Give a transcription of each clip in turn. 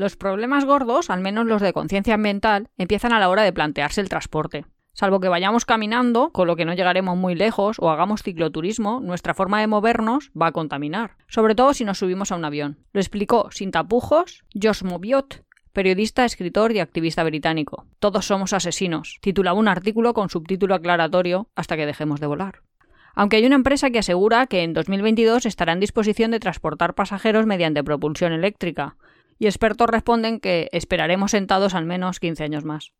Los problemas gordos, al menos los de conciencia ambiental, empiezan a la hora de plantearse el transporte. Salvo que vayamos caminando, con lo que no llegaremos muy lejos, o hagamos cicloturismo, nuestra forma de movernos va a contaminar. Sobre todo si nos subimos a un avión. Lo explicó sin tapujos Josh Mobiot, periodista, escritor y activista británico. Todos somos asesinos. Titulaba un artículo con subtítulo aclaratorio hasta que dejemos de volar. Aunque hay una empresa que asegura que en 2022 estará en disposición de transportar pasajeros mediante propulsión eléctrica, y expertos responden que esperaremos sentados al menos 15 años más.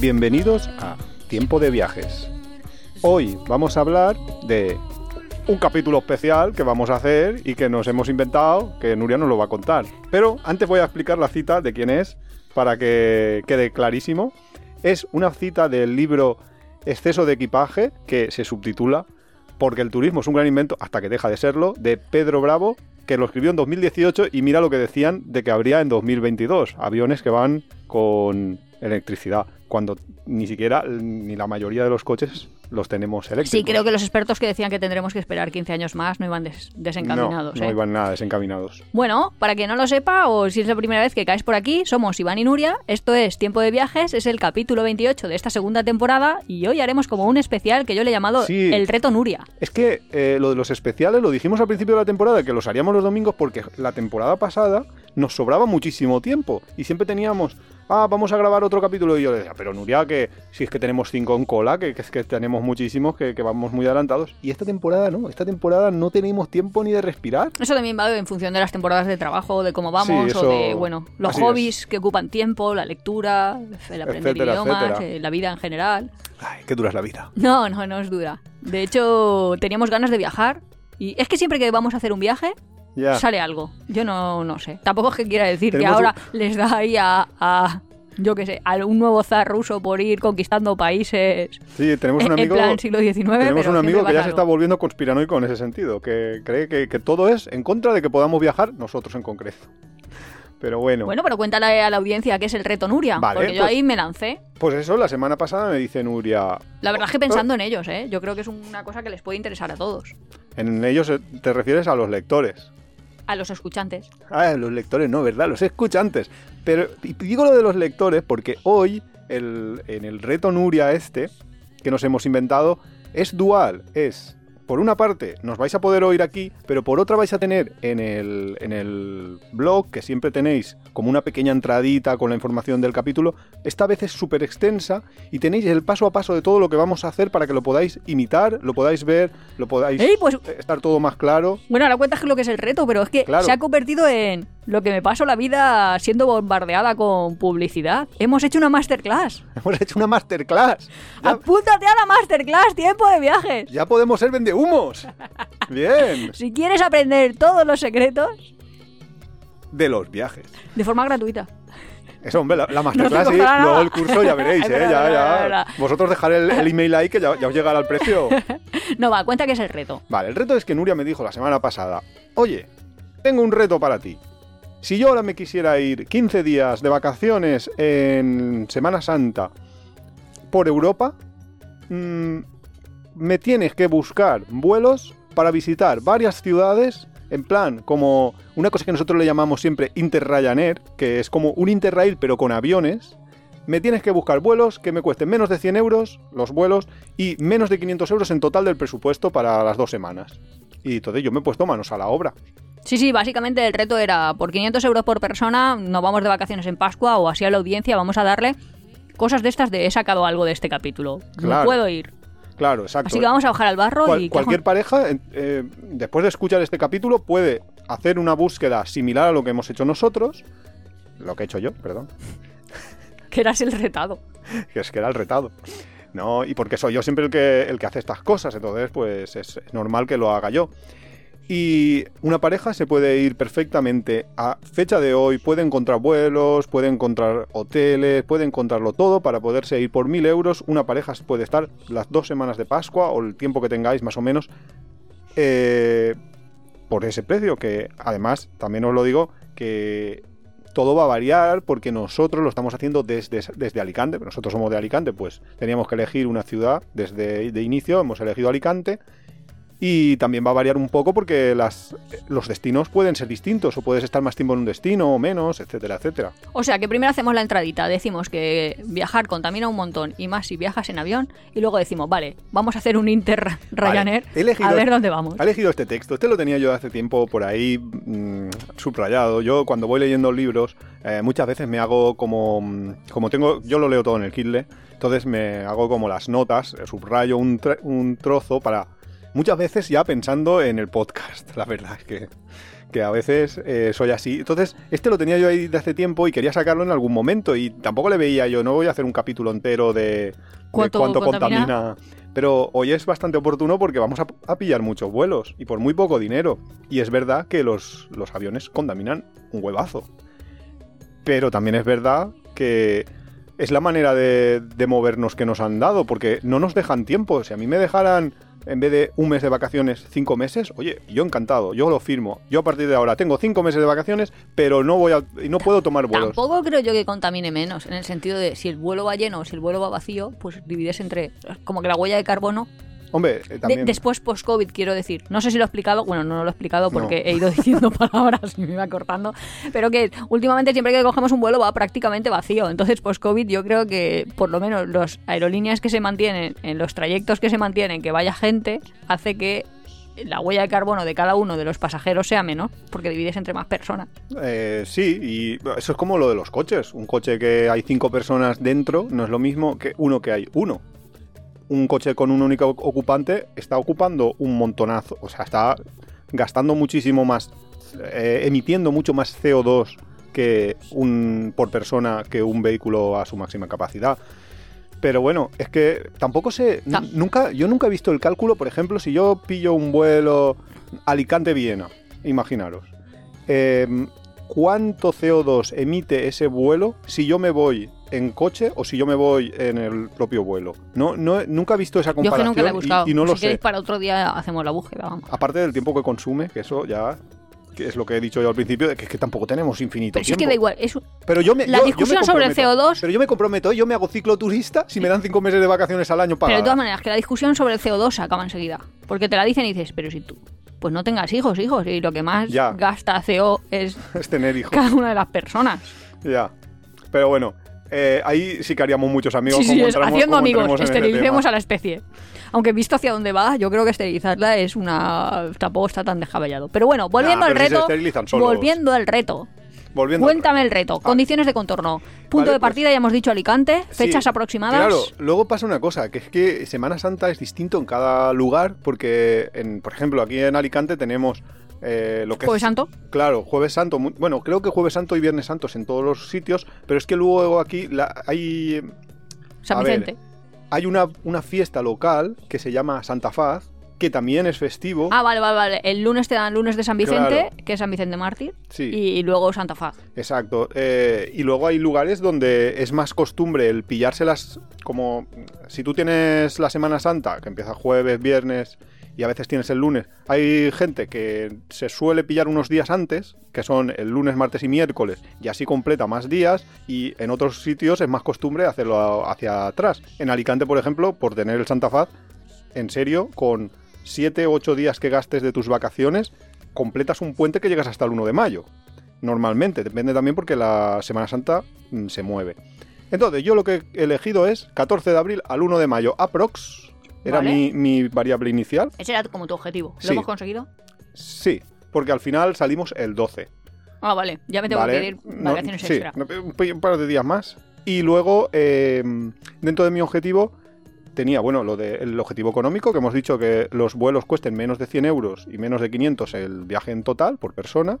Bienvenidos a Tiempo de Viajes. Hoy vamos a hablar de un capítulo especial que vamos a hacer y que nos hemos inventado, que Nuria nos lo va a contar. Pero antes voy a explicar la cita de quién es para que quede clarísimo. Es una cita del libro Exceso de equipaje, que se subtitula Porque el turismo es un gran invento hasta que deja de serlo, de Pedro Bravo, que lo escribió en 2018 y mira lo que decían de que habría en 2022, aviones que van con electricidad, cuando ni siquiera ni la mayoría de los coches los tenemos eléctricos. Sí, creo que los expertos que decían que tendremos que esperar 15 años más no iban des desencaminados. No, no ¿eh? iban nada desencaminados. Bueno, para que no lo sepa o si es la primera vez que caes por aquí, somos Iván y Nuria, esto es Tiempo de Viajes, es el capítulo 28 de esta segunda temporada y hoy haremos como un especial que yo le he llamado Sí. El Reto Nuria. Es que eh, lo de los especiales lo dijimos al principio de la temporada, que los haríamos los domingos porque la temporada pasada nos sobraba muchísimo tiempo y siempre teníamos, ah, vamos a grabar otro capítulo y yo le decía, pero Nuria, que si es que tenemos cinco en cola, que, que es que tenemos muchísimos, que, que vamos muy adelantados. Y esta temporada no, esta temporada no tenemos tiempo ni de respirar. Eso también va en función de las temporadas de trabajo, de cómo vamos, Sí, o de, bueno, los así hobbies que ocupan tiempo, la lectura, el aprender Etcétera, idiomas, etcétera. eh, la vida en general. Ay, qué dura es la vida. No, no, no es dura. De hecho, teníamos ganas de viajar y es que siempre que vamos a hacer un viaje, Sale algo. Yo no, no sé. Tampoco es que quiera decir que ahora les da ahí a, a, yo qué sé, a un nuevo zar ruso por ir conquistando países Sí, tenemos un en, en amigo. plan siglo XIX. Tenemos un amigo que ya se está volviendo conspiranoico en ese sentido, que cree que, que todo es en contra de que podamos viajar nosotros en concreto. Pero bueno, Bueno, pero cuéntale a la audiencia qué es el reto Nuria, Vale, porque yo pues- ahí me lancé. pues eso, la semana pasada me dice Nuria, La verdad es que pensando en ellos, ¿eh? Yo creo que es una cosa que les puede interesar a todos. en ellos eh, te refieres a los lectores. A los escuchantes. Ah, los lectores no, ¿verdad? Los escuchantes. Pero digo lo de los lectores porque hoy, el- en el reto Nuria este, que nos hemos inventado, es dual. Es, por una parte, nos vais a poder oír aquí, pero por otra vais a tener en el, en el blog, que siempre tenéis como una pequeña entradita con la información del capítulo, esta vez es súper extensa y tenéis el paso a paso de todo lo que vamos a hacer para que lo podáis imitar, lo podáis ver, lo podáis ¡Ey, pues estar todo más claro. Bueno, ahora cuentas lo que es el reto, pero es que Claro. se ha convertido en lo que me paso la vida siendo bombardeada con publicidad. Hemos hecho una masterclass. Hemos hecho una masterclass. Ya- Apúntate a la masterclass, tiempo de viajes. Ya podemos ser vendehumos. Bien. Si quieres aprender todos los secretos De los viajes. de forma gratuita. Eso, hombre, la, la masterclass te sí. costará Luego nada. el curso ya veréis, ¿eh? verdad, Ya, verdad, ya. verdad. Vosotros dejaré el, el email ahí que ya, ya os llegará el precio. No, va, cuenta que es el reto. Vale, el reto es que Nuria me dijo la semana pasada, oye, tengo un reto para ti. Si yo ahora me quisiera ir 15 días de vacaciones en Semana Santa por Europa, mm, me tienes que buscar vuelos para visitar varias ciudades, en plan, como una cosa que nosotros le llamamos siempre Interrayaner, que es como un Interrail pero con aviones. Me tienes que buscar vuelos que me cuesten menos de 100 euros los vuelos y menos de 500 euros en total del presupuesto para las dos semanas. Y entonces yo me he puesto manos a la obra. Sí, sí, básicamente el reto era por 500 euros por persona, nos vamos de vacaciones en Pascua o así a la audiencia, vamos a darle cosas de estas de he sacado algo de este capítulo. No Claro. puedo ir. Claro, exacto. Así que vamos a bajar al barro Cual- y... ¿qué cualquier pareja, eh, después de escuchar este capítulo, puede hacer una búsqueda similar a lo que hemos hecho nosotros. Lo que he hecho yo, perdón. Que eras el retado. que es que era el retado. No, y porque soy yo siempre el que, el que hace estas cosas, entonces pues es, es normal que lo haga yo. Y una pareja se puede ir perfectamente a fecha de hoy, puede encontrar vuelos, puede encontrar hoteles, puede encontrarlo todo para poderse ir por mil euros. Una pareja puede estar las dos semanas de Pascua o el tiempo que tengáis más o menos eh, por ese precio, que además también os lo digo que todo va a variar porque nosotros lo estamos haciendo desde, desde Alicante. Nosotros somos de Alicante, pues teníamos que elegir una ciudad desde de inicio, hemos elegido Alicante y también va a variar un poco porque las, los destinos pueden ser distintos o puedes estar más tiempo en un destino o menos, etcétera, etcétera. O sea que primero hacemos la entradita, decimos que viajar contamina un montón y más si viajas en avión y luego decimos, vale, vamos a hacer un Inter Ryanair a ver dónde vamos. He elegido este texto, este lo tenía yo hace tiempo por ahí mm, subrayado. Yo cuando voy leyendo libros eh, muchas veces me hago como, mm, como tengo, yo lo leo todo en el Kindle, entonces me hago como las notas, subrayo un, un trozo para muchas veces ya pensando en el podcast, la verdad es que, que a veces eh, soy así. Entonces, este lo tenía yo ahí de hace tiempo y quería sacarlo en algún momento y tampoco le veía yo, no voy a hacer un capítulo entero de, cuánto, contamina? Pero hoy es bastante oportuno porque vamos a, pillar muchos vuelos y por muy poco dinero. Y es verdad que los, los aviones contaminan un huevazo. Pero también es verdad que es la manera de, de movernos que nos han dado, porque no nos dejan tiempo. Si a mí me dejaran en vez de un mes de vacaciones, cinco meses, oye, yo encantado, yo lo firmo. Yo a partir de ahora tengo cinco meses de vacaciones, pero no voy a, no puedo tomar vuelos. Tampoco creo yo que contamine menos, en el sentido de si el vuelo va lleno o si el vuelo va vacío, pues divides entre, como que la huella de carbono Hombre, eh, también... después post-COVID, quiero decir. No sé si lo he explicado, bueno, no lo he explicado porque he ido diciendo palabras y me iba cortando, pero que últimamente siempre que cogemos un vuelo va prácticamente vacío. Entonces, post-COVID yo creo que por lo menos las aerolíneas que se mantienen, en los trayectos que se mantienen, que vaya gente, hace que la huella de carbono de cada uno de los pasajeros sea menor, porque divides entre más personas. Eh, sí, y eso es como lo de los coches. Un coche que hay cinco personas dentro no es lo mismo que uno que hay uno un coche con un único ocupante está ocupando un montonazo, o sea, está gastando muchísimo más, eh, emitiendo mucho más CO2 que un por persona que un vehículo a su máxima capacidad. Pero bueno, es que tampoco sé, nunca, yo nunca he visto el cálculo, por ejemplo, si yo pillo un vuelo Alicante-Viena, imaginaros, em, ¿cuánto CO2 emite ese vuelo si yo me voy en coche o si yo me voy en el propio vuelo. No, no nunca he visto esa comparación yo nunca he buscado. Y, no lo sé. para otro día hacemos la búsqueda. Vamos. Aparte del tiempo que consume, que eso ya que es lo que he dicho yo al principio, de que, es que tampoco tenemos infinito pero tiempo. es que da igual. pero yo me, la discusión sobre el CO2... Pero yo me comprometo, yo me hago cicloturista si me dan cinco meses de vacaciones al año para... Pero de todas maneras, que la discusión sobre el CO2 se acaba enseguida. Porque te la dicen y dices, pero si tú pues no tengas hijos, hijos, y lo que más gasta CO es, es tener hijos. cada una de las personas. Ya. Pero bueno, eh, ahí sí que haríamos muchos amigos. Sí, haciendo amigos, esterilicemos a la especie. Aunque visto hacia dónde va, yo creo que esterilizarla es una... tampoco está tan descabellado. Pero bueno, volviendo al reto... volviendo al reto. Cuéntame el reto. Condiciones de contorno. Punto de pues partida, ya hemos dicho Alicante. Fechas aproximadas. Claro, luego pasa una cosa, que es que Semana Santa es distinto en cada lugar, porque, en, por ejemplo, aquí en Alicante tenemos eh, lo que ¿Jueves Santo? Claro, Jueves Santo. Bueno, creo que Jueves Santo y Viernes Santos en todos los sitios, pero es que luego aquí hay... San Vicente. hay una, una fiesta local que se llama Santa Faz, que también es festivo. Ah, vale, vale, vale. El lunes te dan lunes de San Vicente, que es San Vicente Mártir. Sí. Y, luego Santa Faz. Exacto. Eh, y luego hay lugares donde es más costumbre el pillárselas como... Si tú tienes la Semana Santa, que empieza jueves, viernes y a veces tienes el lunes. Hay gente que se suele pillar unos días antes, que son el lunes, martes y miércoles, y así completa más días, y en otros sitios es más costumbre hacerlo hacia atrás. En Alicante, por ejemplo, por tener el Santa Faz, en serio, con 7 o 8 días que gastes de tus vacaciones, completas un puente que llegas hasta el 1 de mayo. Normalmente, depende también porque la Semana Santa mm, se mueve. Entonces, yo lo que he elegido es 14 de abril al 1 de mayo, aprox, era mi, variable inicial. Ese era como tu objetivo. ¿Lo hemos conseguido? Sí, porque al final salimos el 12. Ah, vale. Ya me tengo que pedir vacaciones sí, extra. Un par de días más. Y luego, eh, dentro de mi objetivo, tenía, bueno, lo del objetivo económico, que hemos dicho que los vuelos cuesten menos de 100 euros y menos de 500 el viaje en total por persona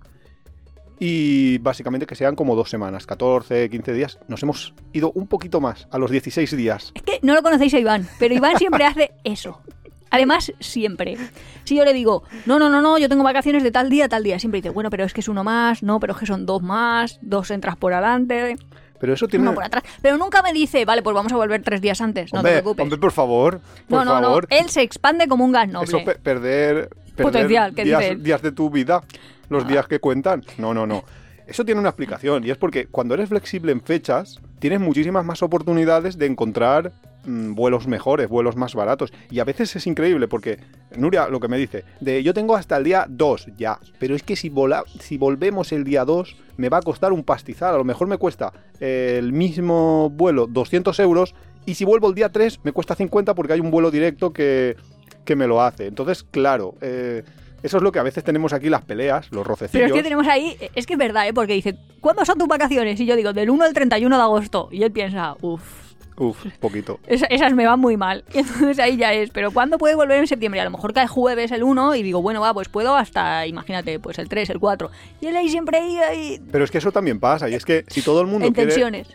y básicamente que sean como dos semanas, 14, 15 días. Nos hemos ido un poquito más, a los 16 días. Es que no lo conocéis a Iván, pero Iván siempre hace eso. Además, siempre. Si yo le digo, no, no, no, no, yo tengo vacaciones de tal día tal día, siempre dice, bueno, pero es que es uno más, no, pero es que son dos más, dos entras por adelante. Pero eso tiene. Uno por atrás. Pero nunca me dice, vale, pues vamos a volver tres días antes. No te preocupes. Hombre, por favor. Por no, no, no. Él se expande como un gas noble. Eso perder, Potencial, días, días de tu vida los días que cuentan. No, no, no. Eso tiene una explicación y es porque cuando eres flexible en fechas, tienes muchísimas más oportunidades de encontrar mm, vuelos mejores, vuelos más baratos. Y a veces es increíble porque Nuria lo que me dice, de yo tengo hasta el día 2 ya, pero es que si, vola- si volvemos el día 2 me va a costar un pastizal, a lo mejor me cuesta eh, el mismo vuelo 200 euros y si vuelvo el día 3 me cuesta 50 porque hay un vuelo directo que, que me lo hace. Entonces, claro, eh, eso es lo que a veces tenemos aquí las peleas, los Pero rocecillos. es que tenemos ahí, es que es verdad, ¿eh? Porque dice, ¿cuándo son tus vacaciones? Y yo digo, del 1 al 31 de agosto. Y él piensa, uff, Uf, poquito. esas me van muy mal. Y entonces ahí ya es, pero ¿cuándo puede volver en septiembre? A lo mejor cae jueves el 1 y digo, bueno, va, pues puedo hasta, imagínate, pues el 3, el 4. Y él ahí siempre ahí, ahí Pero es que eso también pasa, y es que si todo el mundo en quiere... tensiones.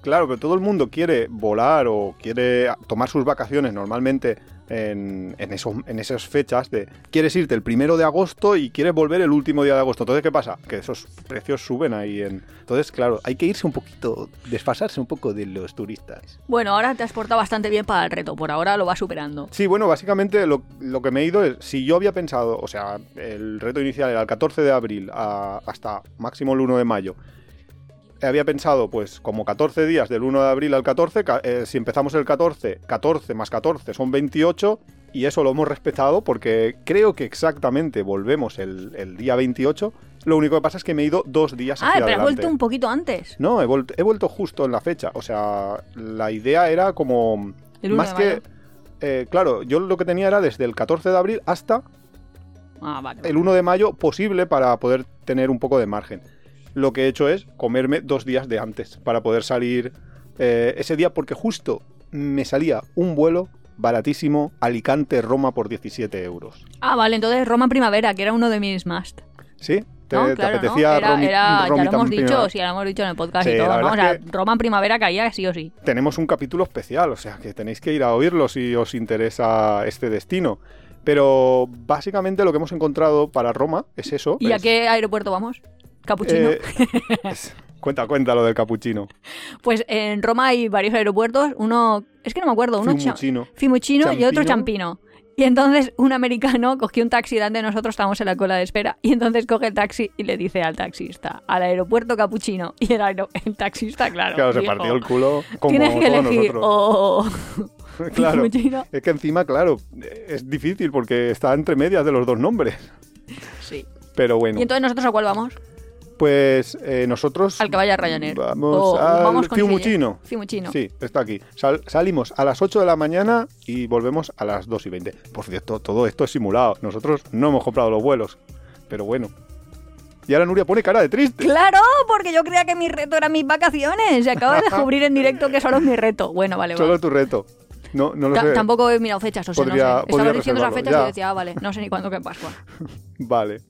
Claro, pero todo el mundo quiere volar o quiere tomar sus vacaciones normalmente en, en, eso- en esas fechas de quieres irte el primero de agosto y quieres volver el último día de agosto. Entonces, ¿qué pasa? Que esos precios suben ahí. En... Entonces, claro, hay que irse un poquito, desfasarse un poco de los turistas. Bueno, ahora te has portado bastante bien para el reto, por ahora lo vas superando. Sí, bueno, básicamente lo, lo que me he ido es, si yo había pensado, o sea, el reto inicial era el 14 de abril a- hasta máximo el 1 de mayo, había pensado pues como 14 días del 1 de abril al 14, ca- eh, si empezamos el 14, 14 más 14 son 28 y eso lo hemos respetado porque creo que exactamente volvemos el, el día 28, lo único que pasa es que me he ido dos días Ah, hacia pero has adelante. vuelto un poquito antes. No, he vuelto, he vuelto justo en la fecha. O sea, la idea era como. El 1 más de que. mayo. eh, claro, yo lo que tenía era desde el 14 de abril hasta Ah, vale. el 1 de mayo posible para poder tener un poco de margen. Lo que he hecho es comerme dos días de antes para poder salir eh, ese día porque justo me salía un vuelo baratísimo Alicante-Roma por 17 euros. Ah, vale, entonces Roma Primavera, que era uno de mis must. ¿Sí? ¿Te, No, te claro, ¿no? apetecía Era, ya lo hemos también? dicho, sí, ya lo hemos dicho en el podcast Sí, y todo. Vamos, Roma en Primavera caía sí o sí. tenemos un capítulo especial, o sea que tenéis que ir a oírlo si os interesa este destino. Pero básicamente lo que hemos encontrado para Roma es eso. ¿Y a qué aeropuerto vamos? Capuchino. eh, cuenta, cuenta lo del capuchino. Pues en Roma hay varios aeropuertos. Uno, es que no me acuerdo, uno cha- Fiumicino. Fiumicino y otro Champino. Y entonces un americano cogió un taxi delante de nosotros, estábamos en la cola de espera, y entonces coge el taxi y le dice al taxista, al aeropuerto Capuchino. Y el, el taxista, claro, Claro, se partió el culo como Tienes que elegir o claro. Es que encima, claro, es difícil porque está entre medias de los dos nombres. Sí. Pero bueno, ¿Y entonces nosotros a cuál vamos? Pues eh, nosotros Al que vaya Ryanair. vamos O al vamos con Fiumicino. Fiumicino. Sí, está aquí. Sal- salimos a las 8 de la mañana y volvemos a las 2 y 20. Por cierto, todo esto es simulado. Nosotros no hemos comprado los vuelos. Pero bueno. Y ahora Nuria pone cara de triste. Claro, porque yo creía que mi reto eran mis vacaciones. Y acabo de descubrir en directo que solo es mi reto. Bueno, vale, Solo tu reto. No, no lo Ta- sé. Tampoco he mirado fechas, o sea, Podría- no sé. podría Estaba diciendo reservarlo, fechas ya. y decía, ah, vale, no sé ni cuándo que Pascua. Vale.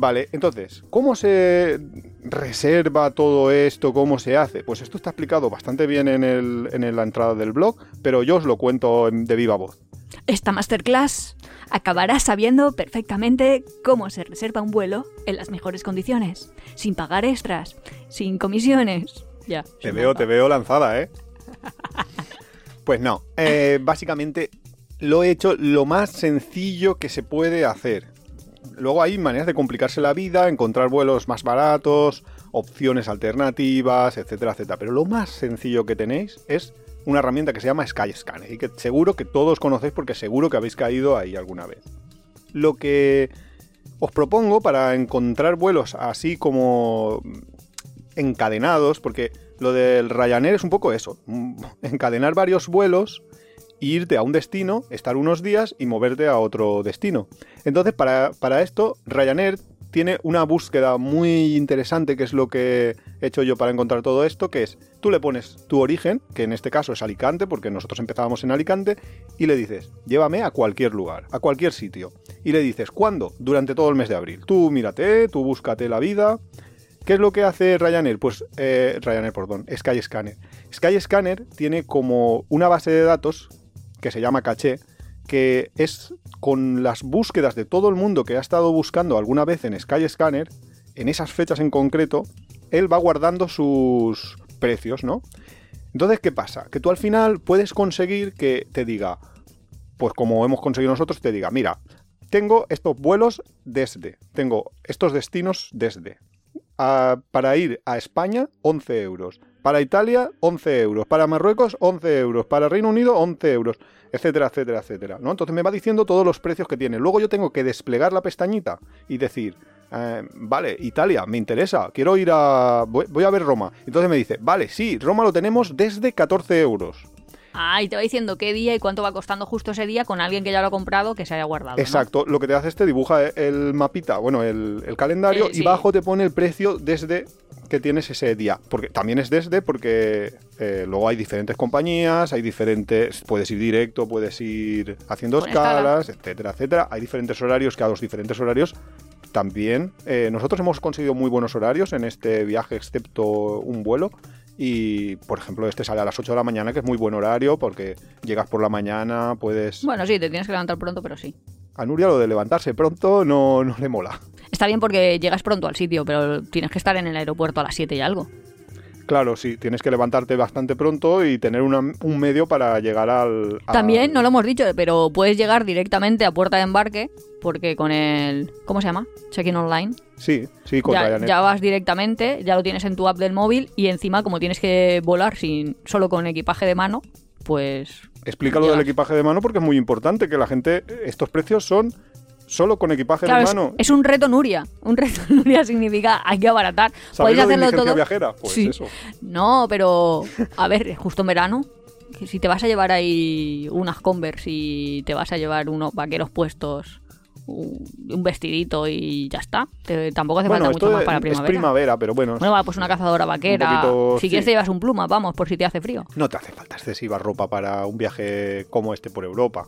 Vale, entonces, ¿cómo se reserva todo esto? ¿Cómo se hace? Pues esto está explicado bastante bien en, el, en la entrada del blog, pero yo os lo cuento en- de viva voz. Esta masterclass acabarás sabiendo perfectamente cómo se reserva un vuelo en las mejores condiciones, sin pagar extras, sin comisiones. Ya. Te veo, te veo lanzada, ¿eh? Pues no, eh, básicamente lo he hecho lo más sencillo que se puede hacer. Luego hay maneras de complicarse la vida, encontrar vuelos más baratos, opciones alternativas, etcétera, etcétera. Pero lo más sencillo que tenéis es una herramienta que se llama Skyscanner y que seguro que todos conocéis porque seguro que habéis caído ahí alguna vez. Lo que os propongo para encontrar vuelos así como encadenados, porque lo del Ryanair es un poco eso, mm, encadenar varios vuelos, irte a un destino, estar unos días y moverte a otro destino. Entonces, para, para esto, Ryanair tiene una búsqueda muy interesante, que es lo que he hecho yo para encontrar todo esto, que es, tú le pones tu origen, que en este caso es Alicante, porque nosotros empezábamos en Alicante, y le dices, llévame a cualquier lugar, a cualquier sitio. Y le dices, ¿cuándo? Durante todo el mes de abril. Tú mírate, tú búscate la vida, ¿Qué es lo que hace Ryanair? Pues eh, Ryanair, perdón, Skyscanner. Skyscanner tiene como una base de datos que se llama caché, que es con las búsquedas de todo el mundo que ha estado buscando alguna vez en Skyscanner, en esas fechas en concreto, él va guardando sus precios, ¿no? Entonces, ¿qué pasa? Que tú al final puedes conseguir que te diga, pues como hemos conseguido nosotros, te diga, mira, tengo estos vuelos desde, tengo estos destinos desde, para ir a España, 11 euros. Para Italia, 11 euros. Para Marruecos, 11 euros. Para Reino Unido, 11 euros. Etcétera, etcétera, etcétera. ¿no? Entonces me va diciendo todos los precios que tiene. Luego yo tengo que desplegar la pestañita y decir, eh, vale, Italia, me interesa. Quiero ir a... Voy, voy a ver Roma. Entonces me dice, vale, sí, Roma lo tenemos desde 14 euros. Ah, y te va diciendo qué día y cuánto va costando justo ese día con alguien que ya lo ha comprado que se haya guardado. ¿no? Exacto, lo que te hace es te dibuja el mapita, bueno, el, el calendario Eh, y sí. bajo te pone el precio desde que tienes ese día. Porque también es desde porque eh, luego hay diferentes compañías, hay diferentes, puedes ir directo, puedes ir haciendo Con escala. escalas, etcétera, etcétera. Hay diferentes horarios que a los diferentes horarios también. eh, nosotros hemos conseguido muy buenos horarios en este viaje, excepto un vuelo. Y, por ejemplo, este sale a las 8 de la mañana, que es muy buen horario porque llegas por la mañana, puedes... Bueno, sí, te tienes que levantar pronto, pero sí. A Nuria lo de levantarse pronto no, no le mola. Está bien porque llegas pronto al sitio, pero tienes que estar en el aeropuerto a las 7 y algo. Claro, sí, tienes que levantarte bastante pronto y tener una- un medio para llegar al... al- También, no lo hemos dicho, pero puedes llegar directamente a puerta de embarque porque con el... ¿Cómo se llama? Check-in online. Sí, sí, con Ya, ya vas directamente, ya lo tienes en tu app del móvil y encima como tienes que volar sin solo con equipaje de mano, pues... Explica lo del equipaje de mano porque es muy importante que la gente... Estos precios son solo con equipaje Claro, de mano. es un reto Nuria. Un reto Nuria significa hay que abaratar. ¿Sabéis Podéis de hacerlo todo. viajera? Pues Sí. eso. No, pero a ver, justo en verano, si te vas a llevar ahí unas Converse y te vas a llevar unos vaqueros puestos, un un vestidito y ya está. Te- tampoco hace Bueno, falta mucho más para es primavera. primavera, pero bueno, Bueno, va, pues una cazadora vaquera. poquito, si sí. quieres te llevas un pluma, vamos, por si te hace frío. no te hace falta excesiva ropa para un viaje como este por Europa.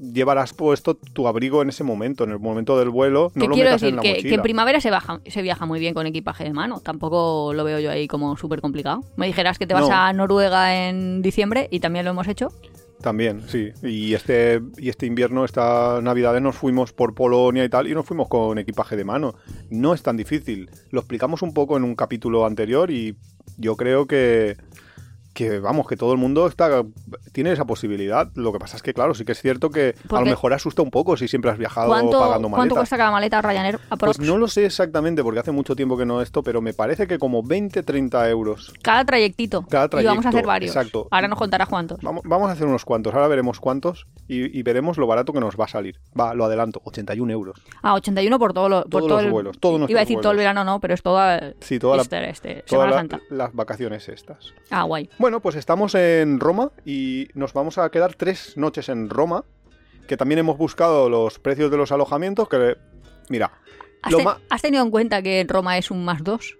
Llevarás puesto tu abrigo en ese momento, en el momento del vuelo, no lo quiero metas decir en la que, mochila. que en primavera se, baja, se viaja muy bien con equipaje de mano. Tampoco lo veo yo ahí como súper complicado. Me dijeras que te vas No. a Noruega en diciembre y también lo hemos hecho. También, sí. Y este, y este invierno, esta Navidad, nos fuimos por Polonia y tal, y nos fuimos con equipaje de mano. No es tan difícil. Lo explicamos un poco en un capítulo anterior y yo creo que, que vamos, que todo el mundo está tiene esa posibilidad. Lo que pasa es que, claro, sí que es cierto que a lo mejor asusta un poco si siempre has viajado ¿Cuánto, pagando ¿cuánto maletas. cuesta cada maleta Ryanair? aprox? Pues no lo sé exactamente porque hace mucho tiempo que no esto, pero me parece que como 20-30 euros. Cada trayectito. Cada Y vamos a trayecto, hacer varios. exacto. Ahora nos contarás cuántos. Vamos, vamos a hacer unos cuantos, ahora veremos cuántos y, y veremos lo barato que nos va a salir. Va, lo adelanto, 81 euros. Ah, 81 por, todo lo, por Todos todo los el- vuelos, todos Iba a decir todo el verano, no, pero es toda Sí, toda la- este, la- Santa. las vacaciones estas. Ah, guay. Bueno, pues estamos en Roma y nos vamos a quedar tres noches en Roma, que también hemos buscado los precios de los alojamientos, que mira, ¿Has, lo te- ma- has tenido en cuenta que Roma es un más dos?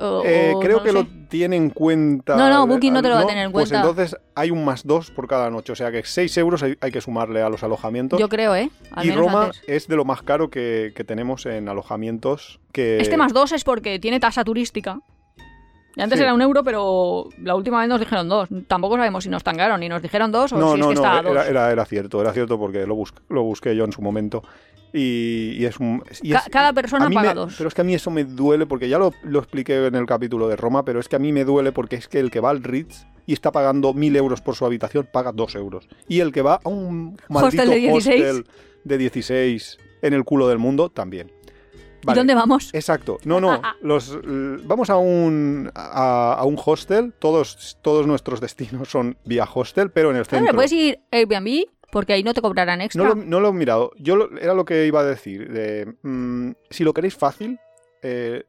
O- eh, o creo no que lo tiene en cuenta. No, no, Booking no te lo va a tener en Pues cuenta. entonces hay un más dos por cada noche, o sea que 6 euros hay, hay que sumarle a los alojamientos. Yo creo, ¿eh? Al y menos Roma antes. es de lo más caro que, que tenemos en alojamientos. Que... Este más dos es porque tiene tasa turística. Y antes Sí. era un euro, pero la última vez nos dijeron dos. Tampoco sabemos si nos tangaron y nos dijeron dos o No, si no, es que no, está a dos. era, era, era cierto, era cierto porque lo, bus- lo busqué yo en su momento. Y, y es un. y Ca- es- cada persona paga me- dos. Pero es que a mí eso me duele porque ya lo, lo expliqué en el capítulo de Roma, pero es que a mí me duele porque es que el que va al Ritz y está pagando mil euros por su habitación paga dos euros. Y el que va a un maldito Hostel de 16. hostel de 16 en el culo del mundo también. ¿Y Vale. dónde vamos? Exacto. No, no. Los, l- vamos a un, a, a un hostel. Todos, todos nuestros destinos son vía hostel, pero en el centro. puedes ir Airbnb porque ahí no te cobrarán extra. No lo, no lo he mirado. Yo lo- era lo que iba a decir. de, mm, si lo queréis fácil, eh,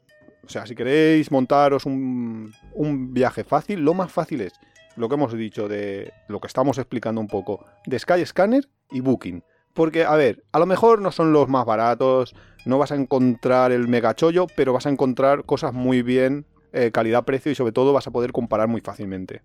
o sea, si queréis montaros un, un viaje fácil, lo más fácil es lo que hemos dicho de lo que estamos explicando un poco de Skyscanner y Booking. Porque, a ver, a lo mejor no son los más baratos, no vas a encontrar el megachollo, pero vas a encontrar cosas muy bien, eh, calidad-precio y sobre todo vas a poder comparar muy fácilmente.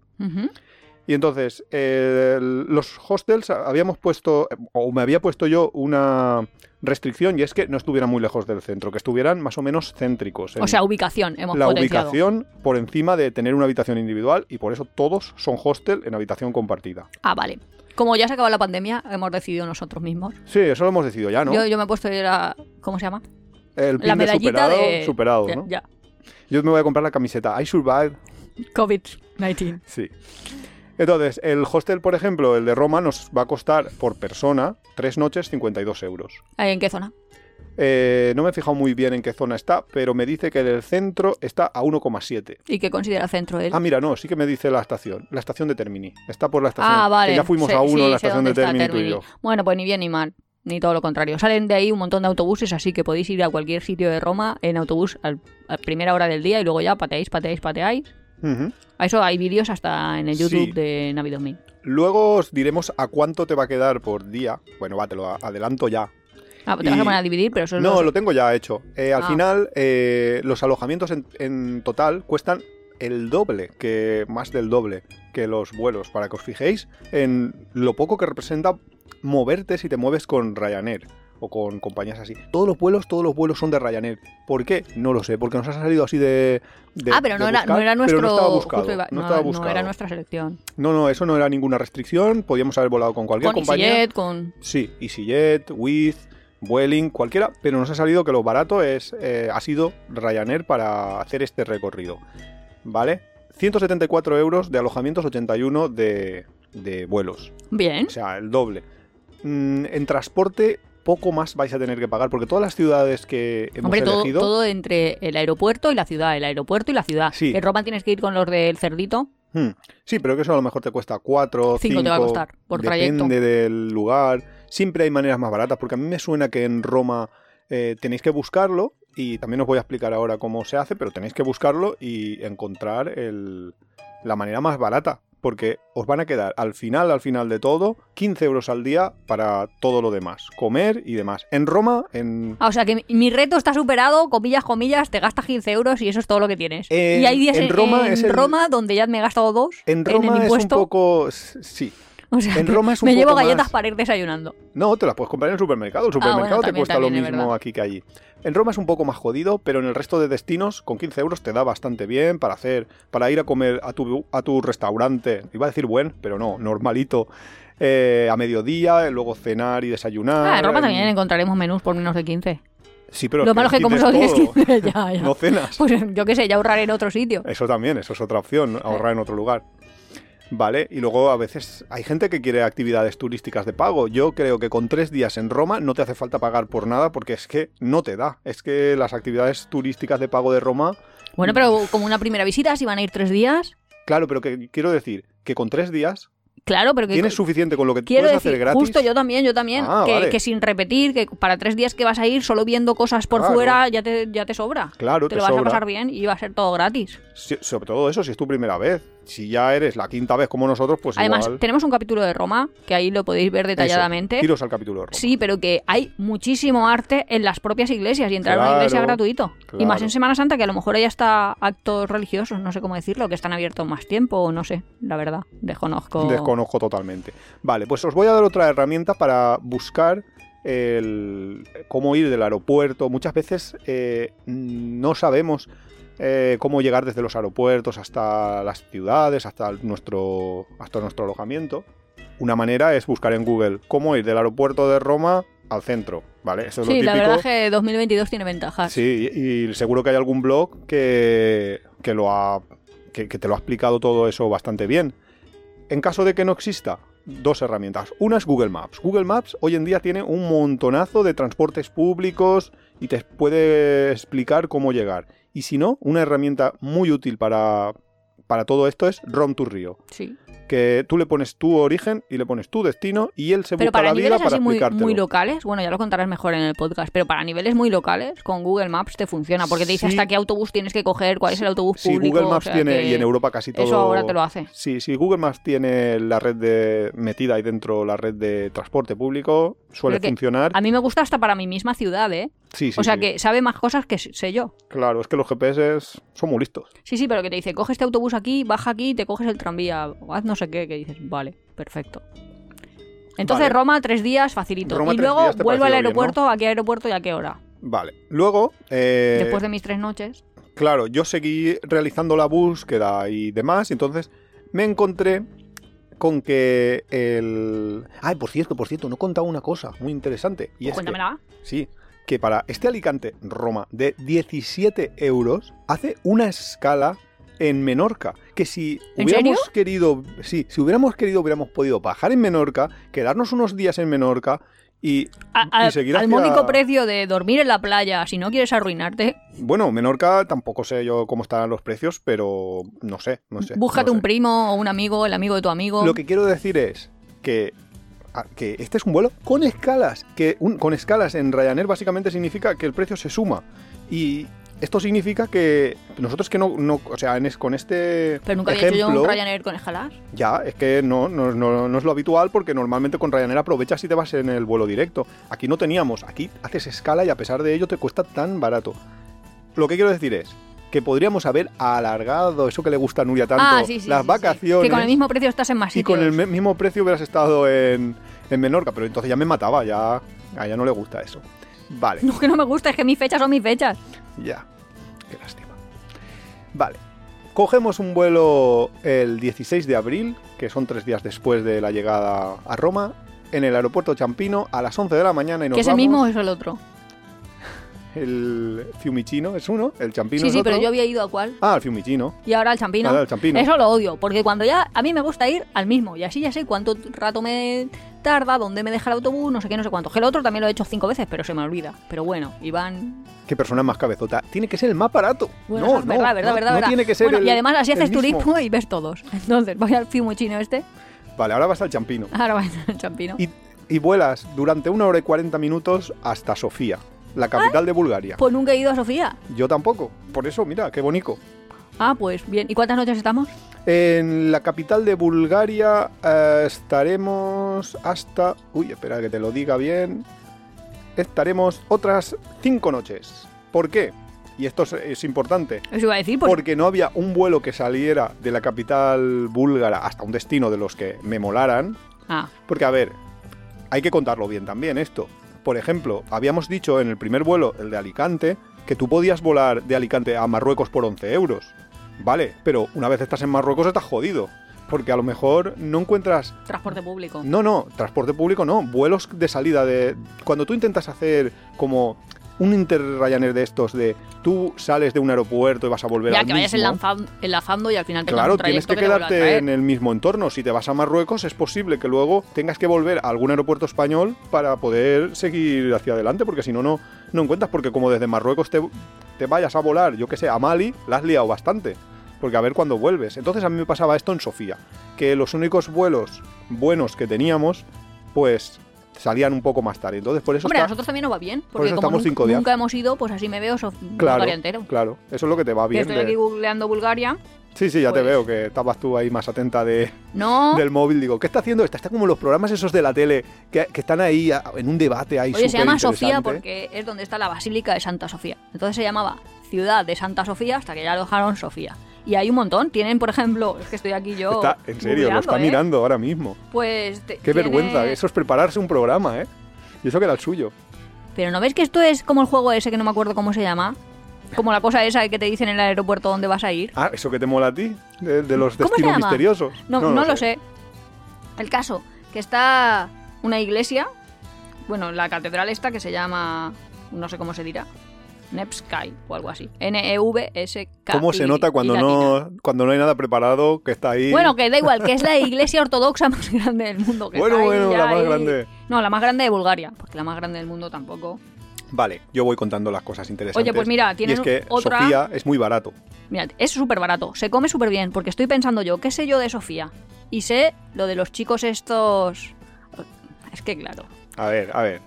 Y entonces, eh, los hostels habíamos puesto, o me había puesto yo una restricción, y es que no estuvieran muy lejos del centro, que estuvieran más o menos céntricos. O sea, ubicación hemos la potenciado. ubicación por encima de tener una habitación individual, y por eso todos son hostel en habitación compartida. Ah, vale. Como ya se acabó la pandemia, hemos decidido nosotros mismos. Sí, eso lo hemos decidido ya, ¿no? Yo, yo me he puesto la... ¿Cómo se llama? el pin la de medallita superado, de... superado, ya, ¿no? ya. Yo me voy a comprar la camiseta I Survived COVID-19. Sí. Entonces, el hostel, por ejemplo, el de Roma, nos va a costar por persona tres noches 52 euros. ¿En qué zona? Eh, no me he fijado muy bien en qué zona está, pero me dice que el centro está a 1,7. ¿Y qué considera centro él? Ah, mira, no, sí que me dice la estación. La estación de Termini. Está por la estación. Ah, vale. Que ya fuimos a uno sí, en la estación de Termini, tú y yo. Bueno, pues ni bien ni mal, ni todo lo contrario. Salen de ahí un montón de autobuses, así que podéis ir a cualquier sitio de Roma en autobús al- a primera hora del día y luego ya pateáis, pateáis, pateáis. A eso hay vídeos hasta en el YouTube Sí. de Navi 2000. Luego os diremos a cuánto te va a quedar por día. Bueno, va, te lo adelanto ya. Ah, te vas a poner a dividir, pero eso es No, los- lo tengo ya hecho. Eh, al Ah. final, eh, los alojamientos en, en total cuestan el doble, que más del doble que los vuelos, para que os fijéis en lo poco que representa moverte si te mueves con Ryanair o con compañías así. Todos los vuelos, todos los vuelos son de Ryanair. ¿Por qué? No lo sé, porque nos ha salido así de... de- ah, pero de no era, no era pero nuestro. no estaba buscado. justo iba- no no- estaba no buscado. era nuestra selección. No, no, eso no era ninguna restricción. Podíamos haber volado con cualquier Con compañía. EasyJet, con. Sí, EasyJet, Wizz, Vueling, cualquiera, pero nos ha salido que lo barato es eh, ha sido Ryanair para hacer este recorrido. ¿Vale? 174 euros de alojamientos, 81 de, de vuelos. Bien. O sea, el doble. Mm, en transporte, poco más vais a tener que pagar, porque todas las ciudades que hemos Hombre, todo, elegido. todo entre el aeropuerto y la ciudad, el aeropuerto y la ciudad. Sí. En Roma tienes que ir con los del cerdito. Hmm, Sí, pero que eso a lo mejor te cuesta 4, 5 Cinco te va a costar por trayecto. Depende del lugar. Siempre hay maneras más baratas, porque a mí me suena que en Roma eh, tenéis que buscarlo y también os voy a explicar ahora cómo se hace, pero tenéis que buscarlo y encontrar el- la manera más barata, porque os van a quedar al final, al final de todo, 15 euros al día para todo lo demás, comer y demás. En Roma, en... Ah, o sea que mi, reto está superado, comillas, comillas, te gastas 15 euros y eso es todo lo que tienes. En- y hay días en en, Roma en el- donde ya me he gastado dos En Roma el es un poco... Sí. O sea, en Roma es un me llevo poco galletas más- para ir desayunando. No, te las puedes comprar en el supermercado. El Ah, bueno, supermercado te también, cuesta lo también, mismo aquí que allí. En Roma es un poco más jodido, pero en el resto de destinos con 15 euros te da bastante bien para hacer, para ir a comer a tu, a tu restaurante. Iba a decir buen, pero no, normalito. eh, a mediodía, luego cenar y desayunar. Ah, en Roma también encontraremos menús por menos de 15. Sí, pero Lo malo es que como tienes todo. 15, ya, ya. No cenas. Pues yo qué sé, ya ahorraré en otro sitio. Eso también, eso es otra opción, ahorrar en otro lugar. Vale, y luego a veces hay gente que quiere actividades turísticas de pago. Yo creo que con tres días en Roma no te hace falta pagar por nada porque es que no te da. Es que las actividades turísticas de pago de Roma, Bueno, pero como una primera visita, si van a ir tres días, claro, pero que quiero decir que con tres días claro, pero que tienes suficiente con lo que Quiero puedes decir, hacer gratis. justo yo también, yo también, Ah, que, vale. que sin repetir, que para tres días que vas a ir solo viendo cosas por Claro. fuera ya te, ya te sobra. Claro, te te lo vas a pasar bien y va a ser todo gratis. Si- sobre todo eso si es tu primera vez. Si ya eres la quinta vez como nosotros, pues Además, igual. tenemos un capítulo de Roma, que ahí lo podéis ver detalladamente. Eso, al capítulo de Roma. Sí, pero que hay muchísimo arte en las propias iglesias y entrar a una Claro, iglesia gratuito. Y más claro. en Semana Santa, que a lo mejor hay hasta actos religiosos, no sé cómo decirlo, que están abiertos más tiempo, o no sé, la verdad, desconozco. Desconozco totalmente. Vale, pues os voy a dar otra herramienta para buscar el cómo ir del aeropuerto. Muchas veces eh, no sabemos eh, cómo llegar desde los aeropuertos hasta las ciudades, hasta nuestro, hasta nuestro alojamiento. Una manera es buscar en Google cómo ir del aeropuerto de Roma al centro, ¿vale? Eso es Sí, lo la verdad es que 2022 tiene ventajas. Sí, y y seguro que hay algún blog que, que lo ha, que, que te lo ha explicado todo eso bastante bien. En caso de que no exista, dos herramientas. Una es Google Maps. Google Maps hoy en día tiene un montonazo de transportes públicos y te puede explicar cómo llegar. Y si no, una herramienta muy útil para, para todo esto es Rom to Rio. Sí. Que tú le pones tu origen y le pones tu destino y él se Pero busca para la vida niveles para así muy, explicártelo. muy locales, bueno, ya lo contarás mejor en el podcast, pero para niveles muy locales, con Google Maps te funciona, porque te dice Sí. hasta qué autobús tienes que coger, cuál es el autobús Sí, público. Google o Maps sea tiene, y en Europa casi todo. Eso ahora te lo hace. Sí, sí, Google Maps tiene la red de metida ahí dentro, la red de transporte público, suele funcionar. A mí me gusta hasta para mi misma ciudad, ¿eh? Sí, sí, o sea sí. que sabe más cosas que sé yo. Claro, es que los GPS son muy listos. Sí, sí, pero que te dice, coge este autobús aquí, baja aquí y te coges el tranvía, haz no sé qué, que dices, vale, perfecto. Entonces Vale. Roma, tres días, facilito. Roma, y luego vuelvo al pareció bien, aeropuerto, ¿a qué aeropuerto y a qué hora? Vale. Luego, eh, Después de mis tres noches. claro, yo seguí realizando la búsqueda y demás, y entonces me encontré con que el... Ay, por cierto, por cierto, no he contado una cosa muy interesante. Y es que- Cuéntamela. Sí, que para este Alicante Roma de 17 euros hace una escala en Menorca. Que si ¿En hubiéramos serio? querido, sí, si hubiéramos querido, hubiéramos podido bajar en Menorca, quedarnos unos días en Menorca Y, A- a- y seguir al módico precio de dormir en la playa, si no quieres arruinarte, Bueno, Menorca tampoco sé yo cómo estarán los precios, pero no sé, no sé. búscate no un primo o un amigo, el amigo de tu amigo. Lo que quiero decir es que, que este es un vuelo con escalas. Que un- con escalas en Ryanair básicamente significa que el precio se suma. Y esto significa que nosotros que no, no o sea, en es- con este Pero nunca había ejemplo, hecho yo un Ryanair con escalas. ya, es que no, no, no- no es lo habitual porque normalmente con Ryanair aprovechas y te vas en el vuelo directo. Aquí no teníamos, aquí haces escala y a pesar de ello te cuesta tan barato. Lo que quiero decir es que podríamos haber alargado eso que le gusta a Nuria tanto, ah, sí, sí. las sí, vacaciones. Que con el mismo precio estás en más Y con el mismo precio hubieras estado en, en Menorca, pero entonces ya me mataba, ya a ella no le gusta eso. Vale, No, que no me gusta, es que mis fechas son mis fechas. ya. Qué lástima. Vale. Cogemos un vuelo el 16 de abril, que son tres días después de la llegada a Roma, en el aeropuerto Champino a las 11 de la mañana y nos ¿Que es el mismo o es el otro? El Fiumicino es uno, el Champino Sí, es sí, otro. pero yo había ido a cuál. Ah, el Fiumicino. Y ahora al Champino. Ahora el Champino. Eso lo odio, porque cuando ya a mí me gusta ir al mismo, y así ya sé cuánto rato me tarda, dónde me deja el autobús, no sé qué, no sé cuánto. El otro también lo he hecho cinco veces, pero se me olvida. Pero bueno, Iván. Qué persona más cabezota. Tiene que ser el más barato. Bueno, no, es no, verdad, verdad, no, verdad. no verdad. tiene que ser Bueno, el Y además así haces turismo y ves todos. Entonces, voy al Fiumuchino este, Vale, ahora vas al Champino. ahora voy al Champino. Y, y vuelas durante una hora y 40 minutos hasta Sofía, la capital de Bulgaria. Pues nunca he ido a Sofía. Yo tampoco. Por eso, mira, qué bonito. Ah, pues bien. ¿Y cuántas noches estamos? En la capital de Bulgaria eh, estaremos hasta... Uy, espera que te lo diga bien. Estaremos otras cinco noches. ¿Por qué? Y esto es, es importante. Os iba a decir, pues Porque no había un vuelo que saliera de la capital búlgara hasta un destino de los que me molaran. Ah, Porque, a ver, hay que contarlo bien también esto. Por ejemplo, habíamos dicho en el primer vuelo, el de Alicante, que tú podías volar de Alicante a Marruecos por 11 euros. Vale, pero una vez estás en Marruecos estás jodido. Porque a lo mejor no encuentras... transporte público. No, no, transporte público no. Vuelos de salida de... Cuando tú intentas hacer como un Inter-Ryanair de estos de tú sales de un aeropuerto y vas a volver ya al que vayas enlazando, enlazando y al final Claro, un tienes que quedarte en el mismo entorno. Si te vas a Marruecos, es posible que luego tengas que volver a algún aeropuerto español para poder seguir hacia adelante, porque si no, no, no encuentras. Porque como desde Marruecos te, te vayas a volar, yo que sé, a Mali, la has liado bastante. Porque a ver cuándo vuelves. Entonces a mí me pasaba esto en Sofía, que los únicos vuelos buenos que teníamos, pues salían un poco más tarde. Entonces por eso Hombre, a está- nosotros también nos va bien, porque eso como estamos nun- cinco días. nunca hemos ido, pues así me veo claro, Bulgaria entero. claro, eso es lo que te va Que bien. estoy de- aquí googleando Bulgaria. Sí, sí, ya te pues- veo que estabas tú ahí más atenta de, No, del móvil. Digo, ¿qué está haciendo esta? Está como los programas esos de la tele que, que están ahí a- en un debate ahí oye, se llama Sofía porque es donde está la Basílica de Santa Sofía. Entonces se llamaba Ciudad de Santa Sofía hasta que ya lo dejaron Sofía. Y hay un montón. Tienen, por ejemplo, es que estoy aquí yo. Está, en serio, lo está ¿eh? mirando ahora mismo. Pues. te- Qué tiene- vergüenza, eso es prepararse un programa, ¿eh? Y eso que era el suyo. Pero ¿no ves que esto es como el juego ese que no me acuerdo cómo se llama? Como la cosa esa que te dicen en el aeropuerto dónde vas a ir. Ah, eso que te mola a ti, de, de los ¿Cómo se destinos misteriosos. No, no, lo sé. El caso, que está una iglesia, bueno, la catedral esta que se llama, no sé cómo se dirá, Nevsky o algo así. N-E-V-S-K. ¿Cómo se nota cuando no, cuando no hay nada preparado, que está ahí? Bueno, que da igual, que es la iglesia ortodoxa más grande del mundo. Que Bueno, está bueno, la más ahí- grande. No, la más grande de Bulgaria, porque la más grande del mundo tampoco. Vale, yo voy contando las cosas interesantes. Oye, pues mira, Y tienen es que otra- Sofía es muy barato. Mira, es súper barato, se come súper bien, porque estoy pensando yo, ¿qué sé yo de Sofía? Y sé lo de los chicos estos... Es que claro, A ver, a ver.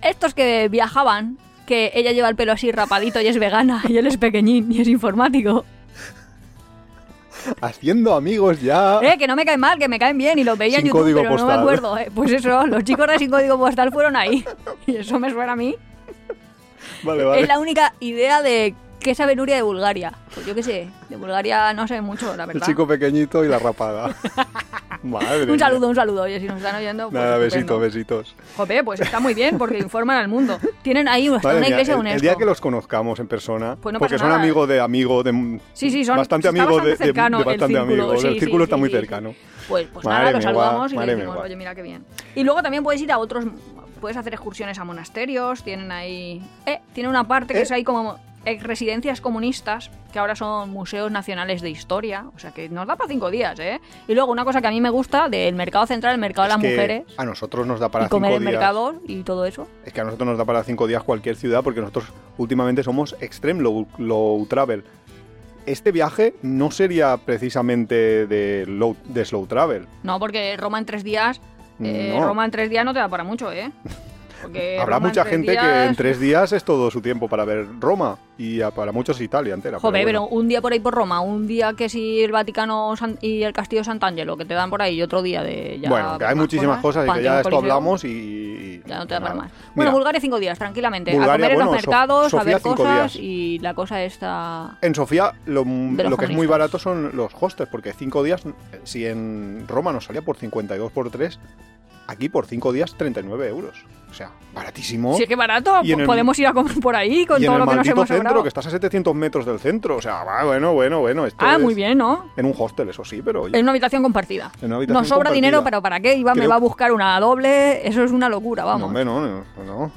estos que viajaban, que ella lleva el pelo así rapadito y es vegana, y él es pequeñín y es informático. Haciendo amigos ya. Eh, que no me caen mal, que me caen bien y los veía en YouTube, pero no me acuerdo. eh. Pues eso, los chicos de sin código postal fueron ahí. Y eso me suena a mí. Vale, vale. Es la única idea de qué sabe Nuria de Bulgaria. Pues yo qué sé, de Bulgaria no sé mucho, la El verdad. chico pequeñito y la rapada. Madre un saludo, un saludo. Oye, si nos están oyendo, pues Nada, besitos, besitos. Jope, pues está muy bien porque informan al mundo. Tienen ahí hasta Madre una mía, iglesia el, UNESCO. el día que los conozcamos en persona, Pues no porque son amigos de amigos de Sí, sí, son bastante amigos de, bastante de- el círculo, amigos. sí, el círculo sí, está muy sí, cercano. Pues, pues Madre nada, lo mía, saludamos y le decimos, oye, mira qué bien. Y luego también puedes ir a otros, puedes hacer excursiones a monasterios, tienen ahí... Eh, tiene una parte que Eh. es ahí como... ex residencias comunistas, que ahora son museos nacionales de historia. O sea que nos da para cinco días, ¿eh? Y luego una cosa que a mí me gusta del mercado central, el mercado de Es las que mujeres. A nosotros nos da para Y comer cinco días. mercados y todo eso. Es que a nosotros nos da para cinco días cualquier ciudad porque nosotros últimamente somos extreme low, low travel. Este viaje no sería precisamente de, low, de slow travel. No, porque Roma en tres días. eh, No. Roma en tres días no te da para mucho, ¿eh? Porque Habrá Roma mucha gente que en tres días es todo su tiempo para ver Roma y a- para muchos Italia entera. Joder, pero pero un día por ahí por Roma, un día que si el Vaticano San- y el Castillo Sant'Angelo, que te dan por ahí, y otro día de ya. bueno, que hay muchísimas cosas y que ya de esto hablamos y... y- Ya no te da para más. Mira, Bueno, Bulgaria cinco días, tranquilamente. Bulgaria, a comer en los mercados, a ver cosas días. y la cosa está. En Sofía lo, lo que es muy barato son los hostels, porque cinco días, si en Roma nos salía por 52 por 3, aquí por cinco días 39 euros. O sea, baratísimo. Sí, que barato. Y el- Podemos ir a comer por ahí con y en todo el lo que nos hemos centro, sobrado. que estás a 700 metros del centro. O sea, va, bueno, bueno, bueno. Esto Ah, es muy bien, ¿no? En un hostel, eso sí, pero oye, En una habitación compartida. en una habitación Nos sobra compartida. dinero, pero ¿para qué? Me Creo- va a buscar una doble. Eso es una locura, No, vamos. hombre, no, no, no.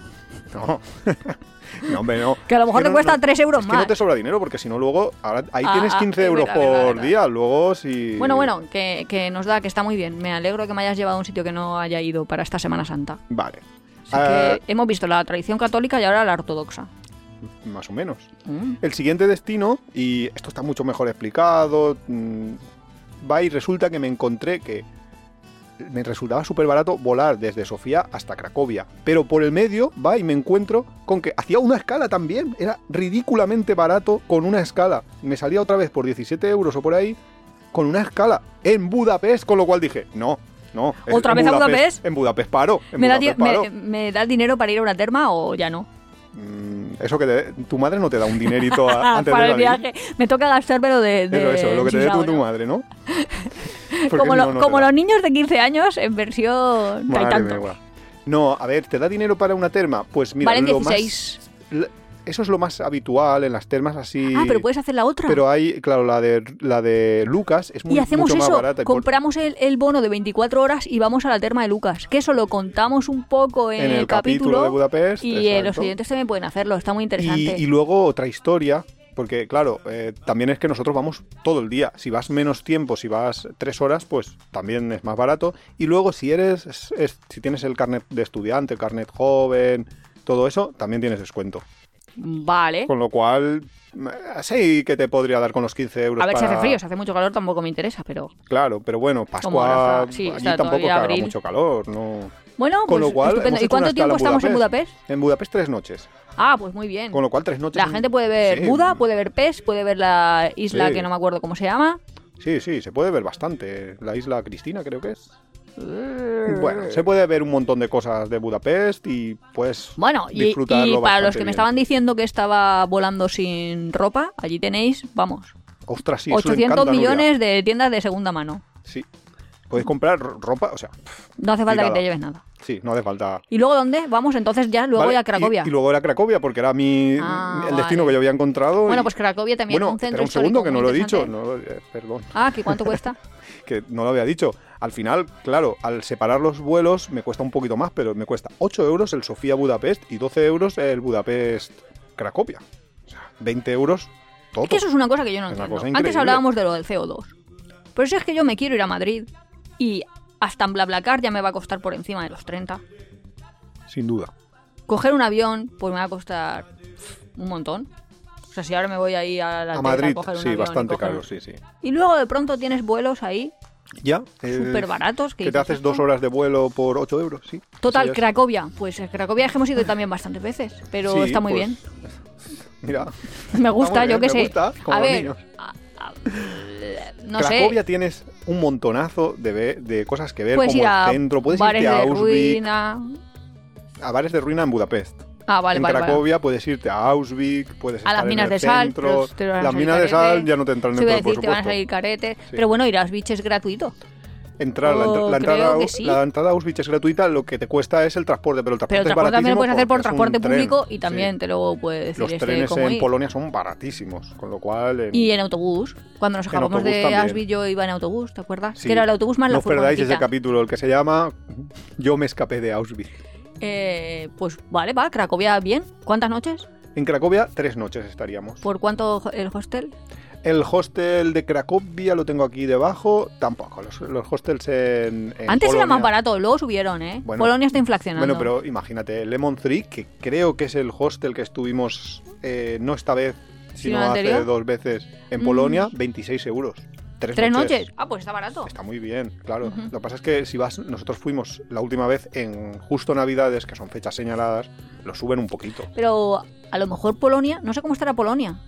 No, no hombre, no. Que a lo mejor te no- cuesta no- 3 euros es que más. no te sobra dinero, porque si no, luego. Ahora, ahí Ah, tienes ah, 15 es euros verdad, por verdad. día. Luego, si. Bueno, bueno, que, que nos da, que está muy bien. Me alegro que me hayas llevado a un sitio que no haya ido para esta Semana Santa. Vale. Así Ah, que hemos visto la tradición católica y ahora la ortodoxa. más o menos. Mm. El siguiente destino, y esto está mucho mejor explicado, mm, va y resulta que me encontré que me resultaba súper barato volar desde Sofía hasta Cracovia. Pero por el medio va y me encuentro con que hacía una escala también. Era ridículamente barato con una escala. Me salía otra vez por 17 euros o por ahí con una escala en Budapest, con lo cual dije, no. No, ¿Otra vez a Budapest? En Budapest paro. En ¿Me, da Budapest me- paro. me da dinero para ir a una terma o ya no? Mm, Eso que te- tu madre no te da un dinerito a- antes para de el viaje. Me toca gastármelo de, de Eso, eso, lo que te dé tu, tu madre, ¿no? Como, lo- no, no como los niños de 15 años en versión Madre mía. No, a ver, ¿te da dinero para una terma? Pues mira, Valen lo 16. más, eso es lo más habitual en las termas así. Ah, pero puedes hacer la otra. Pero hay, claro, la de la de Lucas es muy, y hacemos mucho más eso, barata. y por- compramos el, el bono de 24 horas y vamos a la terma de Lucas. Que eso lo contamos un poco en, en el capítulo de Budapest. y eh, los oyentes también pueden hacerlo. Está muy y, interesante. y luego otra historia, porque claro, eh, también es que nosotros vamos todo el día. Si vas menos tiempo, si vas tres horas, pues también es más barato. Y luego si eres, es- es- si tienes el carnet de estudiante, el carnet joven, todo eso, también tienes descuento. Vale. Con lo cual, eh, sí que te podría dar con los 15 euros. A ver si para- hace frío, si hace mucho calor tampoco me interesa, pero... Claro, pero bueno, Pascua, sí, allí tampoco que haga mucho calor, ¿no? Bueno, Con pues lo cual, estupendo. ¿Y cuánto tiempo estamos en Budapest? En Budapest tres noches. Ah, pues muy bien. Con lo cual tres noches. La en- gente puede ver Sí. Buda, puede ver Pes, puede ver la isla Sí. que no me acuerdo cómo se llama. Sí, sí, se puede ver bastante. La isla Cristina creo que es. Bueno, se puede ver un montón de cosas de Budapest y pues Bueno, y, disfrutarlo y para los que me estaban diciendo que estaba volando sin ropa, allí tenéis, vamos, Ostras, sí, eso le 800 encanta, Nuria. millones de tiendas de segunda mano. Sí. Puedes comprar ro- ropa, o sea, No hace falta Tirada. que te lleves nada. sí, no hace falta. ¿Y luego dónde? Vamos entonces ya, luego Vale, a Cracovia. Y, y luego era Cracovia, porque era mi Ah, el destino vale. que yo había encontrado. Bueno, y- pues Cracovia también, bueno, un centro espera un segundo que no lo he dicho. No, eh, perdón. Ah, ¿que cuánto cuesta? que no lo había dicho. Al final, claro, al separar los vuelos me cuesta un poquito más, pero me cuesta 8 euros el Sofía-Budapest y 12 euros el Budapest-Cracovia. O sea, 20 euros todo. Es que eso es una cosa que yo no entiendo. Antes hablábamos de lo del CO2. Pero si es que yo me quiero ir a Madrid y hasta en BlaBlaCar ya me va a costar por encima de los 30. Sin duda. Coger un avión, pues me va a costar un montón. O sea, si ahora me voy ahí a la A Madrid, coger un sí, avión bastante coger- caro, sí, sí. Y luego de pronto tienes vuelos ahí Ya. eh, súper baratos. Que te haces dos horas de vuelo por 8 euros, sí. Total, Cracovia. Pues en Cracovia es que hemos ido también bastantes veces. Pero Sí, está muy pues, bien. Mira, Me gusta, muy yo bien, qué me sé. gusta, como a ver, niños. a- a- no Cracovia sé. tienes un montonazo de, ve- de cosas que ver, Puedes como ir a el centro, puedes bares irte a de Auschwitz, ruina. a bares de ruina en Budapest. Ah, vale, en vale, vale. Cracovia puedes irte a Auschwitz, puedes A las estar en minas el de sal, centro. pero te van a Las salir minas de sal ya no te entran en por decir, te van a salir caretes. Pero bueno, ir a Auschwitz es gratuito. Entrar, la, entra- la entrada, sí. la entrada a Auschwitz es gratuita, lo que te cuesta es el transporte, pero el transporte Pero el es transporte también lo puedes hacer por es transporte tren. público y también Sí. te lo puede decir Los este trenes en ir. Polonia son baratísimos, con lo cual... en- Y en autobús. Cuando nos autobús de también. Auschwitz yo iba en autobús, ¿te acuerdas? Sí. Que era el autobús más no la os perdáis ese capítulo, el que se llama Yo me escapé de Auschwitz. Eh, pues vale, va, Cracovia bien. ¿Cuántas noches? En Cracovia, tres noches estaríamos. ¿Por cuánto el hostel? El hostel de Cracovia lo tengo aquí debajo. Tampoco. Los, los hostels en. en Antes era más barato, luego subieron, ¿eh? Bueno, Polonia está inflacionando. Bueno, pero imagínate, Lemon Tree, que creo que es el hostel que estuvimos, eh, no esta vez, sino ¿Sino hace dos veces en Mm. Polonia, 26 euros. Tres, ¿Tres noches? Ah, pues está barato. Está muy bien, claro. Lo que pasa es que si vas, nosotros fuimos la última vez en justo Navidades, que son fechas señaladas, lo suben un poquito. Pero a lo mejor Polonia, no sé cómo estará Polonia.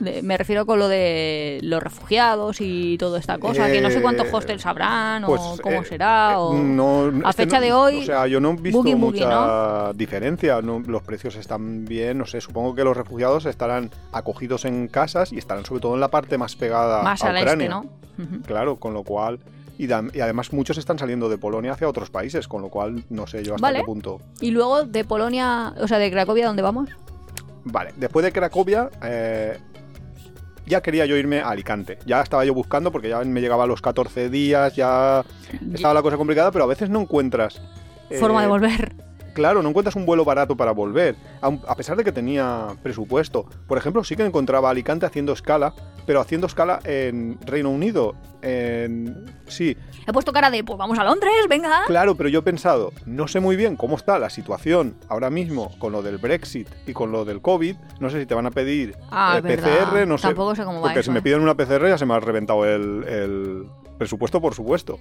Me refiero con lo de los refugiados y toda esta cosa, que no sé cuántos Eh, hostels habrán Pues, o cómo eh, será. eh, o... no, a fecha no- de hoy, O sea, yo no he visto boogie, boogie, mucha diferencia. los precios están bien, no sé. Supongo que los refugiados estarán acogidos en casas y estarán sobre todo en la parte más pegada más a al Ucrania. este, ¿no? Claro, con lo cual. Y, además muchos están saliendo de Polonia hacia otros países, con lo cual no sé yo hasta Vale. qué punto. Y luego de Polonia, o sea, de Cracovia, ¿dónde vamos? Vale, después de Cracovia, eh, ya quería yo irme a Alicante. Ya estaba yo buscando porque ya me llegaba a los 14 días, ya estaba la cosa complicada, pero a veces no encuentras. eh, Forma de volver. Claro, no encuentras un vuelo barato para volver, a pesar de que tenía presupuesto. Por ejemplo, sí que encontraba Alicante haciendo escala, pero haciendo escala en Reino Unido. En... Sí, He puesto cara de, pues vamos a Londres, venga. claro, pero yo he pensado, no sé muy bien cómo está la situación ahora mismo con lo del Brexit y con lo del COVID. No sé si te van a pedir Ah, eh. PCR, no sé. Tampoco sé cómo va Porque eso, si me piden una PCR ya se me ha reventado el, el presupuesto, por supuesto.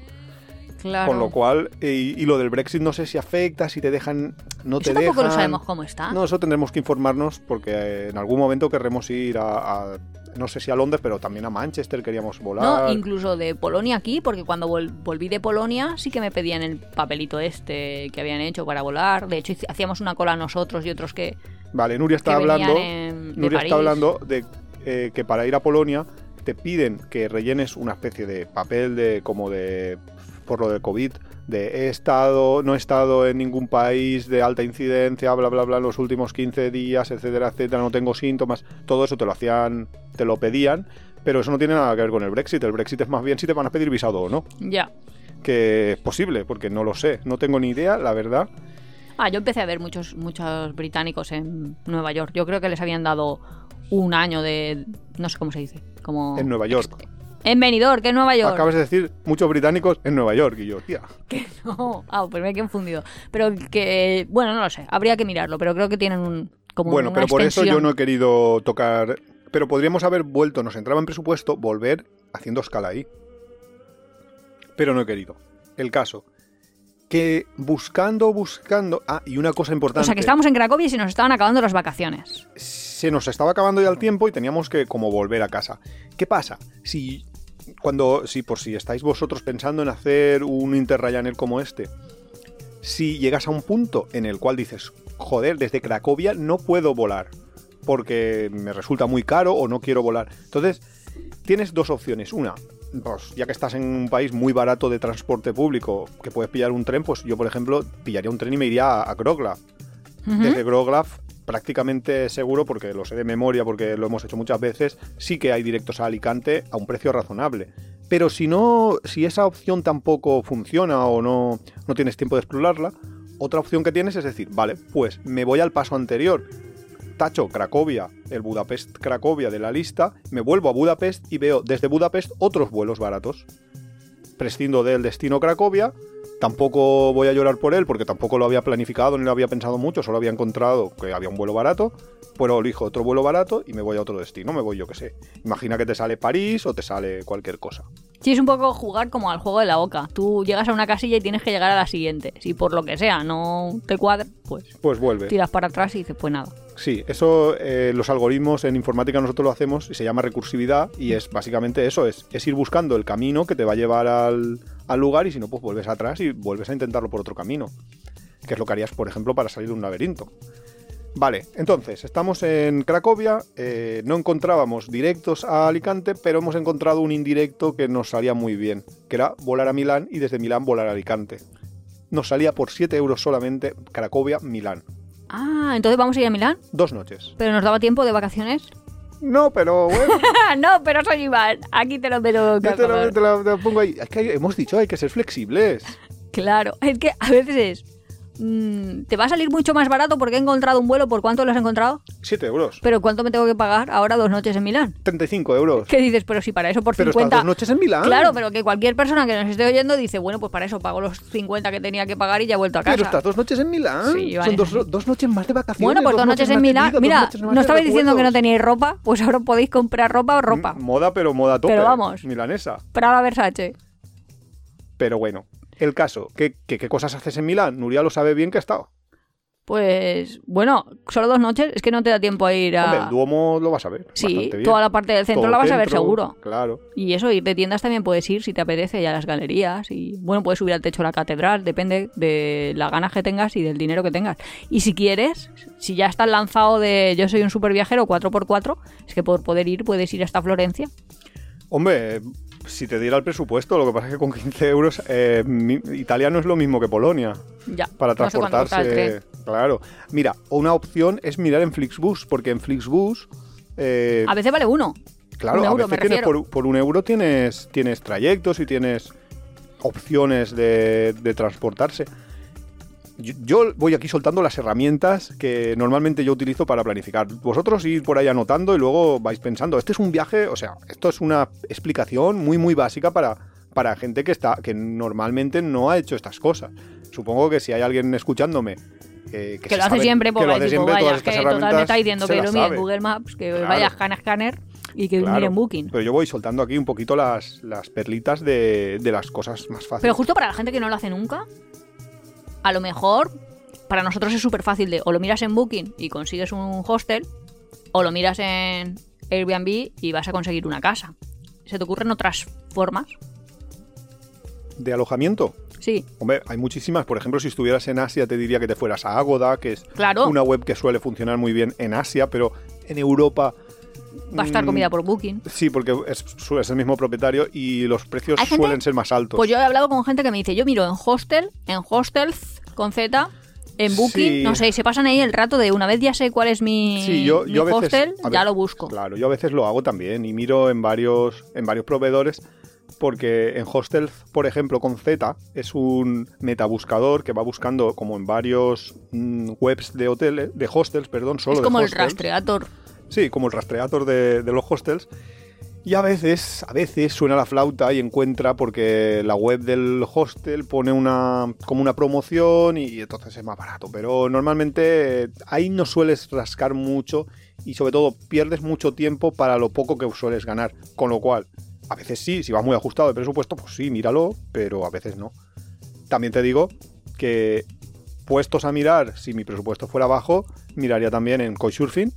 Claro. Con lo cual, y, y lo del Brexit no sé si afecta, si te dejan, no te Eso tampoco dejan. lo sabemos cómo está. No, eso tendremos que informarnos porque eh, en algún momento querremos ir a, a- no sé si a Londres, pero también a Manchester queríamos volar. No, incluso de Polonia aquí, porque cuando vol- volví de Polonia sí que me pedían el papelito este que habían hecho para volar. De hecho, hacíamos una cola nosotros y otros que, Vale, Nuria está hablando, en- Nuria París. está hablando de eh, que para ir a Polonia te piden que rellenes una especie de papel de como de por lo del COVID, de he estado, no he estado en ningún país de alta incidencia, bla bla bla, en los últimos 15 días, etcétera, etcétera, no tengo síntomas, todo eso te lo hacían, te lo pedían, pero eso no tiene nada que ver con el Brexit, el Brexit es más bien si te van a pedir visado o no. Ya. que es posible, porque no lo sé, no tengo ni idea, la verdad. Ah, yo empecé a ver muchos, muchos británicos en Nueva York. Yo creo que les habían dado un año de... No sé cómo se dice. Como... En Nueva York. En Benidorm, que es Nueva York. Acabas de decir muchos británicos en Nueva York y yo, tía. Que no. Ah, pues me he confundido. Pero que... Bueno, no lo sé. Habría que mirarlo, pero creo que tienen un... Como Bueno, una pero por eso yo no he querido tocar. Pero podríamos haber vuelto, nos entraba en presupuesto, volver haciendo escala ahí. Pero no he querido. El caso. Que buscando, buscando. Ah, y una cosa importante. O sea, que estábamos en Cracovia y se nos estaban acabando las vacaciones. Se nos estaba acabando ya el tiempo y teníamos que como volver a casa. ¿Qué pasa? Si cuando si por si estáis vosotros pensando en hacer un Interrayaner como este, si llegas a un punto en el cual dices, joder, desde Cracovia no puedo volar porque me resulta muy caro o no quiero volar. Entonces, tienes dos opciones. Una, pues ya que estás en un país muy barato de transporte público, que puedes pillar un tren, pues yo, por ejemplo, pillaría un tren y me iría a, a Groglaf desde Groglaf prácticamente seguro, porque lo sé de memoria, porque lo hemos hecho muchas veces, sí que hay directos a Alicante a un precio razonable. Pero si no, si esa opción tampoco funciona o no, no tienes tiempo de explorarla, otra opción que tienes es decir, vale, pues me voy al paso anterior. Tacho Cracovia, el Budapest Cracovia de la lista, me vuelvo a Budapest y veo desde Budapest otros vuelos baratos. Prescindo del destino Cracovia, Tampoco voy a llorar por él porque tampoco lo había planificado ni lo había pensado mucho, solo había encontrado que había un vuelo barato, pero elijo otro vuelo barato y me voy a otro destino, me voy yo que sé. Imagina que te sale París o te sale cualquier cosa. Sí, es un poco jugar como al juego de la boca. Tú llegas a una casilla y tienes que llegar a la siguiente. Si por lo que sea no te cuadra, pues Pues vuelve. tiras para atrás y dices, pues nada. Sí, eso eh, los algoritmos en informática nosotros lo hacemos y se llama recursividad y es básicamente eso, es, es ir buscando el camino que te va a llevar al, al lugar y si no, pues vuelves atrás y vuelves a intentarlo por otro camino, que es lo que harías, por ejemplo, para salir de un laberinto. Vale, entonces, estamos en Cracovia, eh, no encontrábamos directos a Alicante, pero hemos encontrado un indirecto que nos salía muy bien, que era volar a Milán y desde Milán volar a Alicante. Nos salía por 7 euros solamente Cracovia-Milán. Ah, entonces vamos a ir a Milán. Dos noches. ¿Pero nos daba tiempo de vacaciones? No, pero bueno, no, pero soy Iván. Aquí te lo pero yo te lo, te lo- te lo pongo ahí. Es que hemos dicho, hay que ser flexibles. Claro, es que a veces es mm, te va a salir mucho más barato porque he encontrado un vuelo. ¿Por cuánto lo has encontrado? 7 euros. Pero ¿cuánto me tengo que pagar ahora dos noches en Milán? 35 euros. ¿Qué dices? Pero si para eso por Pero 50... estas dos noches en Milán. Claro, pero que cualquier persona que nos esté oyendo dice, bueno, pues para eso pago los 50 que tenía que pagar y ya he vuelto a casa. Pero estas dos noches en Milán. Sí, Son dos, dos noches más de vacaciones. Bueno, pues dos noches en Milán. vida, Mira, ¿no estabais diciendo que no teníais ropa? Pues ahora podéis comprar ropa o ropa. M- Moda, pero moda tope. Pero vamos. Milanesa. Prada Versace. Pero bueno, el caso. ¿Qué, qué, qué cosas haces en Milán? Nuria lo sabe bien que ha estado. Pues, bueno, solo dos noches. Es que no te da tiempo a ir a... Hombre, el Duomo lo vas a ver. Sí, bien. toda la parte del centro Todo la vas a ver seguro. Claro. Y eso, ir de tiendas también puedes ir si te apetece, y a las galerías. Y bueno, puedes subir al techo de la catedral, depende de las ganas que tengas y del dinero que tengas. Y si quieres, si ya estás lanzado de yo soy un super viajero 4x4, es que por poder ir puedes ir hasta Florencia. Hombre, si te diera el presupuesto, lo que pasa es que con 15 euros eh, mi- Italia no es lo mismo que Polonia Ya. para no sé transportarse. claro. Mira, una opción es mirar en Flixbus, porque en Flixbus. eh, A veces vale uno. claro, un a veces tienes por, por un euro tienes, tienes trayectos y tienes opciones de, de transportarse. Yo, yo voy aquí soltando las herramientas que normalmente yo utilizo para planificar. Vosotros ir por ahí anotando y luego vais pensando, este es un viaje, o sea, esto es una explicación muy muy básica para, para gente que está que normalmente no ha hecho estas cosas. Supongo que si hay alguien escuchándome eh, Que se lo hace sabe- siempre, que pues lo va hace tipo, siempre, todas vaya, estas que total me herramientas está diciendo que lo mire en sabe. Google Maps, que Claro. vaya Scanner y que Claro, mire en Booking. Pero yo voy soltando aquí un poquito las, las perlitas de, de las cosas más fáciles. Pero justo para la gente que no lo hace nunca, a lo mejor para nosotros es súper fácil de o lo miras en Booking y consigues un hostel, o lo miras en Airbnb y vas a conseguir una casa. ¿Se te ocurren otras formas? ¿De alojamiento? Sí, Hombre, hay muchísimas. Por ejemplo, si estuvieras en Asia, te diría que te fueras a Agoda, que es claro. una web que suele funcionar muy bien en Asia, pero en Europa. Va a estar mm, comida por Booking. Sí, porque es, el mismo propietario y los precios gente- suelen ser más altos. Pues yo he hablado con gente que me dice, yo miro en hostel, en hostels con Z, en Booking, Sí. no sé, y se pasan ahí el rato de una vez ya sé cuál es mi, Sí, yo, mi yo a veces, hostel, a ya lo busco. Claro, yo a veces lo hago también y miro en varios, en varios proveedores porque en Hostels, por ejemplo, con Z, es un metabuscador que va buscando como en varios mm, webs de hoteles, de hostels, perdón, solo es de como el hostels. rastreador. Sí, como el rastreador de, de los hostels. Y a veces, a veces suena la flauta y encuentra porque la web del hostel pone una como una promoción y entonces es más barato. Pero normalmente eh, ahí no sueles rascar mucho y sobre todo pierdes mucho tiempo para lo poco que sueles ganar. Con lo cual, a veces sí, si vas muy ajustado de presupuesto, pues sí, míralo, pero a veces no. También te digo que puestos a mirar, si mi presupuesto fuera bajo, miraría también en Couchsurfing,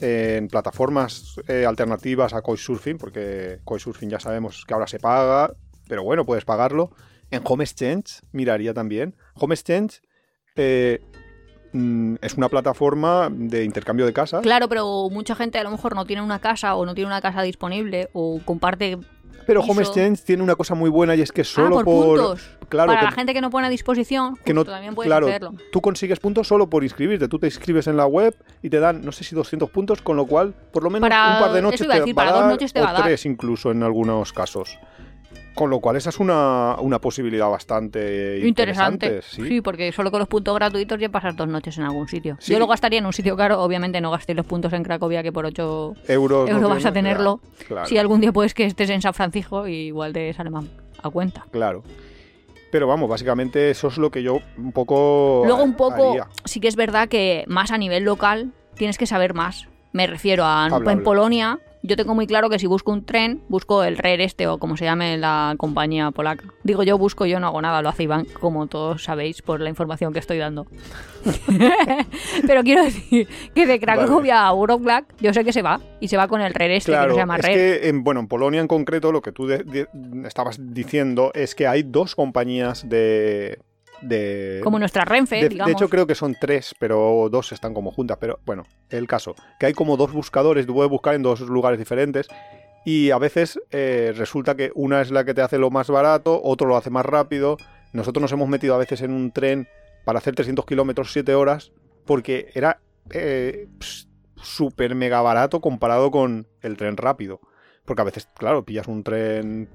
en plataformas eh, alternativas a Couchsurfing, porque Couchsurfing ya sabemos que ahora se paga, pero bueno, puedes pagarlo. En Home Exchange miraría también. Home Exchange eh, mm, es una plataforma de intercambio de casas. Claro, pero mucha gente a lo mejor no tiene una casa o no tiene una casa disponible o comparte Pero Home. Exchange tiene una cosa muy buena y es que solo ah, por, puntos. Claro, Para que- la gente que no pone a disposición, que no, justo, también puedes claro, hacerlo. tú consigues puntos solo por inscribirte. Tú te inscribes en la web y te dan, no sé si 200 puntos, con lo cual, por lo menos Para- un par de noches te va para a dos dar, noches te o va a dar. tres incluso en algunos casos. Con lo cual esa es una, una posibilidad bastante Interesante. interesante. ¿sí? porque solo con los puntos gratuitos ya pasas dos noches en algún sitio. Sí. Yo lo gastaría en un sitio caro, obviamente no gastéis los puntos en Cracovia que por 8 Euros, no vas a tenerlo. Claro, claro, Si algún día puedes que estés en San Francisco, igual te sale a cuenta. claro. Pero vamos, básicamente eso es lo que yo un poco Luego un poco, haría. sí que es verdad que más a nivel local tienes que saber más. Me refiero a Habla, en habla. Polonia, yo tengo muy claro que si busco un tren, busco el RER este o como se llame la compañía polaca. Digo yo busco, yo no hago nada, lo hace Iván, como todos sabéis por la información que estoy dando. Pero quiero decir que de Cracovia a Wrocław yo sé que se va y se va con el RER este que no se llama es RER. que en, bueno, en Polonia en concreto lo que tú de- de- estabas diciendo es que hay dos compañías de... de Como nuestra Renfe, de, de digamos. hecho creo que son tres, pero dos están como juntas. Pero bueno, el caso, que hay como dos buscadores, tú puedes buscar en dos lugares diferentes y a veces eh, resulta que una es la que te hace lo más barato, otro lo hace más rápido. Nosotros nos hemos metido a veces en un tren para hacer 300 kilómetros 7 horas porque era eh, súper mega barato comparado con el tren rápido. Porque a veces, claro, pillas un tren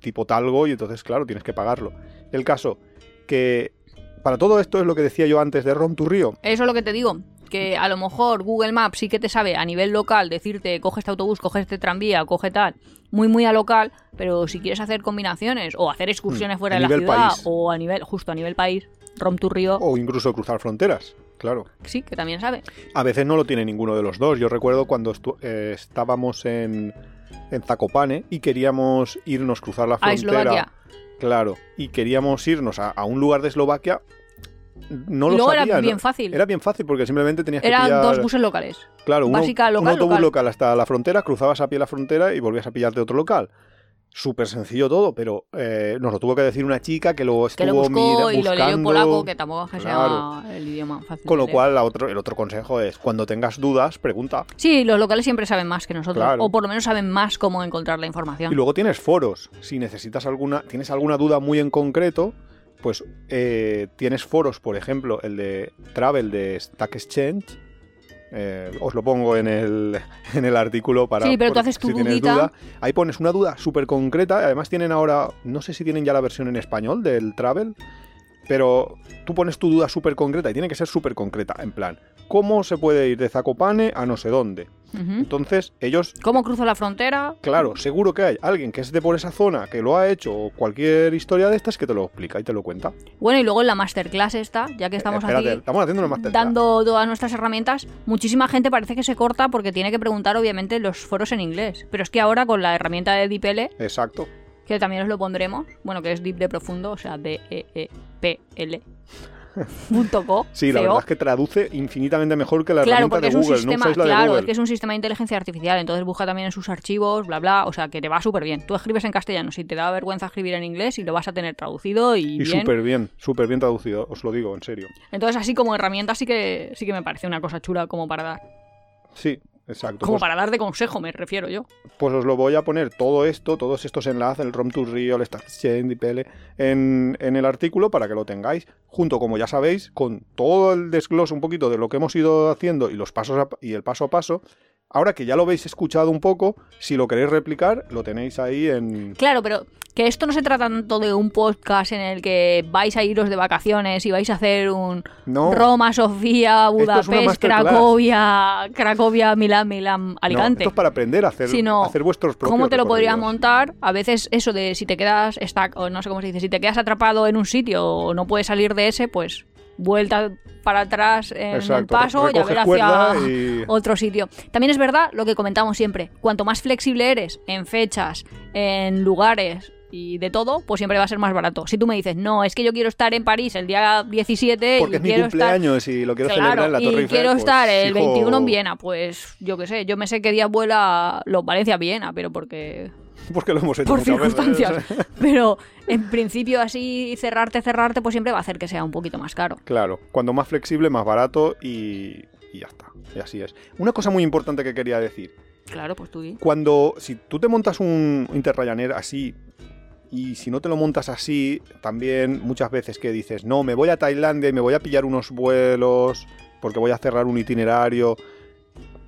tipo talgo y entonces, claro, tienes que pagarlo. El caso que para todo esto es lo que decía yo antes de Rom to Río. Eso es lo que te digo. Que a lo mejor Google Maps sí que te sabe a nivel local decirte coge este autobús, coge este tranvía, coge tal, muy muy a local, pero si quieres hacer combinaciones o hacer excursiones Mm, fuera a de la ciudad país. o a nivel, justo a nivel país, Rom to Río, O incluso cruzar fronteras, claro. sí, que también sabe. A veces no lo tiene ninguno de los dos. Yo recuerdo cuando estu- eh, estábamos en, en Zakopane y queríamos irnos cruzar la A frontera. Eslovaquia. Claro, y queríamos irnos a, a un lugar de Eslovaquia. No lo luego era bien fácil. Era bien fácil porque simplemente tenías que Eran pillar... dos buses locales. Claro, uno- básica, un autobús local. local. hasta la frontera, cruzabas a pie la frontera y volvías a pillarte otro local. Súper sencillo todo, pero eh, nos lo tuvo que decir una chica que luego Que estuvo lo buscó mira- y lo leyó en polaco, que tampoco es que Claro. sea el idioma fácil. Con lo cual, la otro, el otro consejo es, cuando tengas dudas, pregunta. Sí, los locales siempre saben más que nosotros. Claro. O por lo menos saben más cómo encontrar la información. Y luego tienes foros. Si necesitas alguna, tienes alguna duda muy en concreto, pues eh, tienes foros, por ejemplo, el de Travel de Stack Exchange. Eh, os lo pongo en el, en el artículo para. Sí, pero tú haces tu si tienes duda. Ahí pones una duda súper concreta. Además, tienen ahora. No sé si tienen ya la versión en español del Travel. Pero tú pones tu duda súper concreta y tiene que ser súper concreta. En plan, ¿cómo se puede ir de Zakopane a no sé dónde? Entonces, ellos ¿Cómo cruzo la frontera? Claro, seguro que hay alguien que es de por esa zona, que lo ha hecho, o cualquier historia de estas que te lo explica y te lo cuenta. Bueno, y luego en la masterclass esta, ya que estamos Espérate, aquí estamos haciendo una masterclass. dando todas nuestras herramientas, muchísima gente parece que se corta porque tiene que preguntar obviamente los foros en inglés. Pero es que ahora con la herramienta de DeepL, Exacto. que también os lo pondremos, bueno, que es Deep de profundo, o sea, D E E P L punto co, Sí, la CO. verdad es que traduce infinitamente mejor que la Claro, herramienta de es un Google. sistema, no la de claro, Google. es que es un sistema de inteligencia artificial, entonces busca también en sus archivos, bla bla, o sea que te va súper bien. Tú escribes en castellano, si te da vergüenza escribir en inglés y lo vas a tener traducido y, Y bien. súper bien, súper bien traducido, os lo digo, en serio. Entonces así como herramienta sí que sí que me parece una cosa chula como para dar. Sí, exacto. Como Pues, para dar de consejo, me refiero yo. pues os lo voy a poner todo esto, todos estos enlaces, el ROM to Rio, el Exchange, DPL, en, en el artículo para que lo tengáis, junto, como ya sabéis, con todo el desglose un poquito de lo que hemos ido haciendo y los pasos a- y el paso a paso. Ahora que ya lo habéis escuchado un poco, si lo queréis replicar, lo tenéis ahí en... Claro, pero que esto no se trata tanto de un podcast en el que vais a iros de vacaciones y vais a hacer un No, Roma, Sofía, es Budapest. Cracovia, Cracovia, Milán, Milán, no, Alicante. esto es para aprender a hacer, Sino, hacer vuestros propios ¿Cómo te lo podrías montar? A veces eso de si te quedas stuck, o no sé cómo se dice, si te quedas atrapado en un sitio o no puedes salir de ese, pues vuelta para atrás en el Exacto, paso y a ver hacia y- otro sitio. También es verdad lo que comentamos siempre, cuanto más flexible eres en fechas, en lugares y de todo, pues siempre va a ser más barato. Si tú me dices, no, es que yo quiero estar en París el día 17 Porque y es mi estar cumpleaños y lo quiero celebrar en la y Torre Eiffel, quiero pues, estar el hijo, 21 en Viena, pues yo qué sé, yo me sé qué día vuela los Valencia-Viena, pero porque Porque lo hemos hecho por veces. circunstancias. Pero en principio así cerrarte, cerrarte, pues siempre va a hacer que sea un poquito más caro. Claro, cuando más flexible, más barato y, y ya está. Y así es. Una cosa muy importante que quería decir. Claro, pues tú di. Cuando, si tú te montas un Interrayaner así, y si no te lo montas así, también muchas veces que dices, no, me voy a Tailandia y me voy a pillar unos vuelos, porque voy a cerrar un itinerario.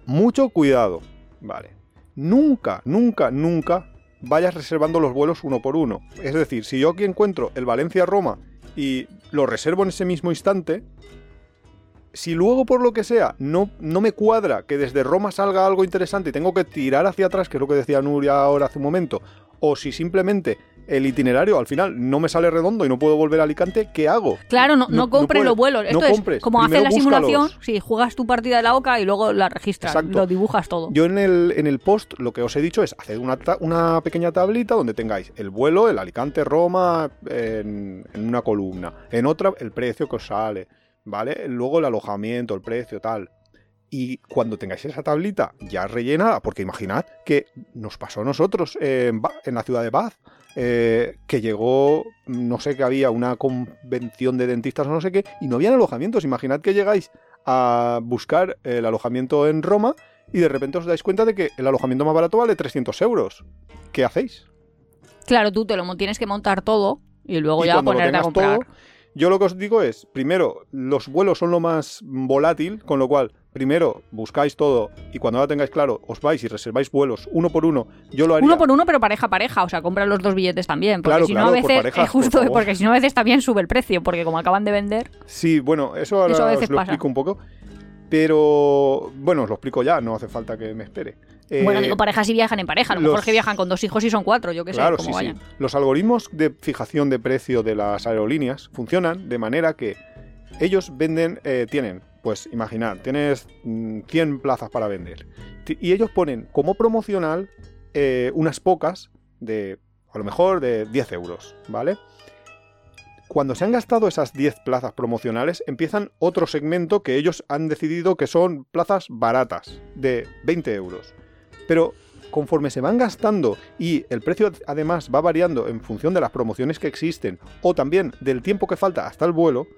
Mucho cuidado, ¿vale? Nunca, nunca, nunca vayas reservando los vuelos uno por uno. Es decir, si yo aquí encuentro el Valencia-Roma y lo reservo en ese mismo instante, si luego por lo que sea no, no me cuadra que desde Roma salga algo interesante y tengo que tirar hacia atrás, que es lo que decía Nuria ahora hace un momento, o si simplemente el itinerario al final no me sale redondo y no puedo volver a Alicante, ¿qué hago? Claro, no, No- compres los vuelos. no Esto es como Primero la simulación. Si juegas tu partida de la OCA y luego la registras, Exacto. lo dibujas todo. Yo en el, en el post lo que os he dicho es hacer una, una pequeña tablita donde tengáis el vuelo, el Alicante-Roma en, en una columna, en otra el precio que os sale, ¿vale? Luego el alojamiento, el precio, tal. Y cuando tengáis esa tablita ya rellenada, porque imaginad que nos pasó a nosotros en, en la ciudad de Bath, eh, que llegó, no sé, que había una convención de dentistas o no sé qué, y no habían alojamientos. Imaginad que llegáis a buscar el alojamiento en Roma y de repente os dais cuenta de que el alojamiento más barato vale 300 euros. ¿Qué hacéis? Claro, tú te lo tienes que montar todo y luego y ya ponerte a comprar. todo, Yo lo que os digo es, primero, los vuelos son lo más volátil, con lo cual, primero, buscáis todo y cuando ya tengáis claro, os vais y reserváis vuelos uno por uno. Yo lo haría. Uno por uno, pero pareja a pareja. O sea, compra los dos billetes también. Porque Claro, si claro, no, a por veces. parejas, es justo, por favor. porque si no, a veces también sube el precio. Porque como acaban de vender. Sí, bueno, eso ahora Eso a veces os lo pasa. explico un poco. Pero, bueno, os lo explico ya, no hace falta que me espere. Bueno, Eh, digo parejas y viajan en pareja. A lo los- mejor que viajan con dos hijos y son cuatro. Yo qué sé, Claro, cómo sí, sí. vayan. Los algoritmos de fijación de precio de las aerolíneas funcionan de manera que ellos venden, eh, tienen, pues imaginar, tienes mm, 100 plazas para vender. Y ellos ponen como promocional eh, unas pocas de, a lo mejor, de 10 euros, ¿vale? Cuando se han gastado esas 10 plazas promocionales, empiezan otro segmento que ellos han decidido que son plazas baratas, de 20 euros. Pero conforme se van gastando y el precio además va variando en función de las promociones que existen o también del tiempo que falta hasta el vuelo,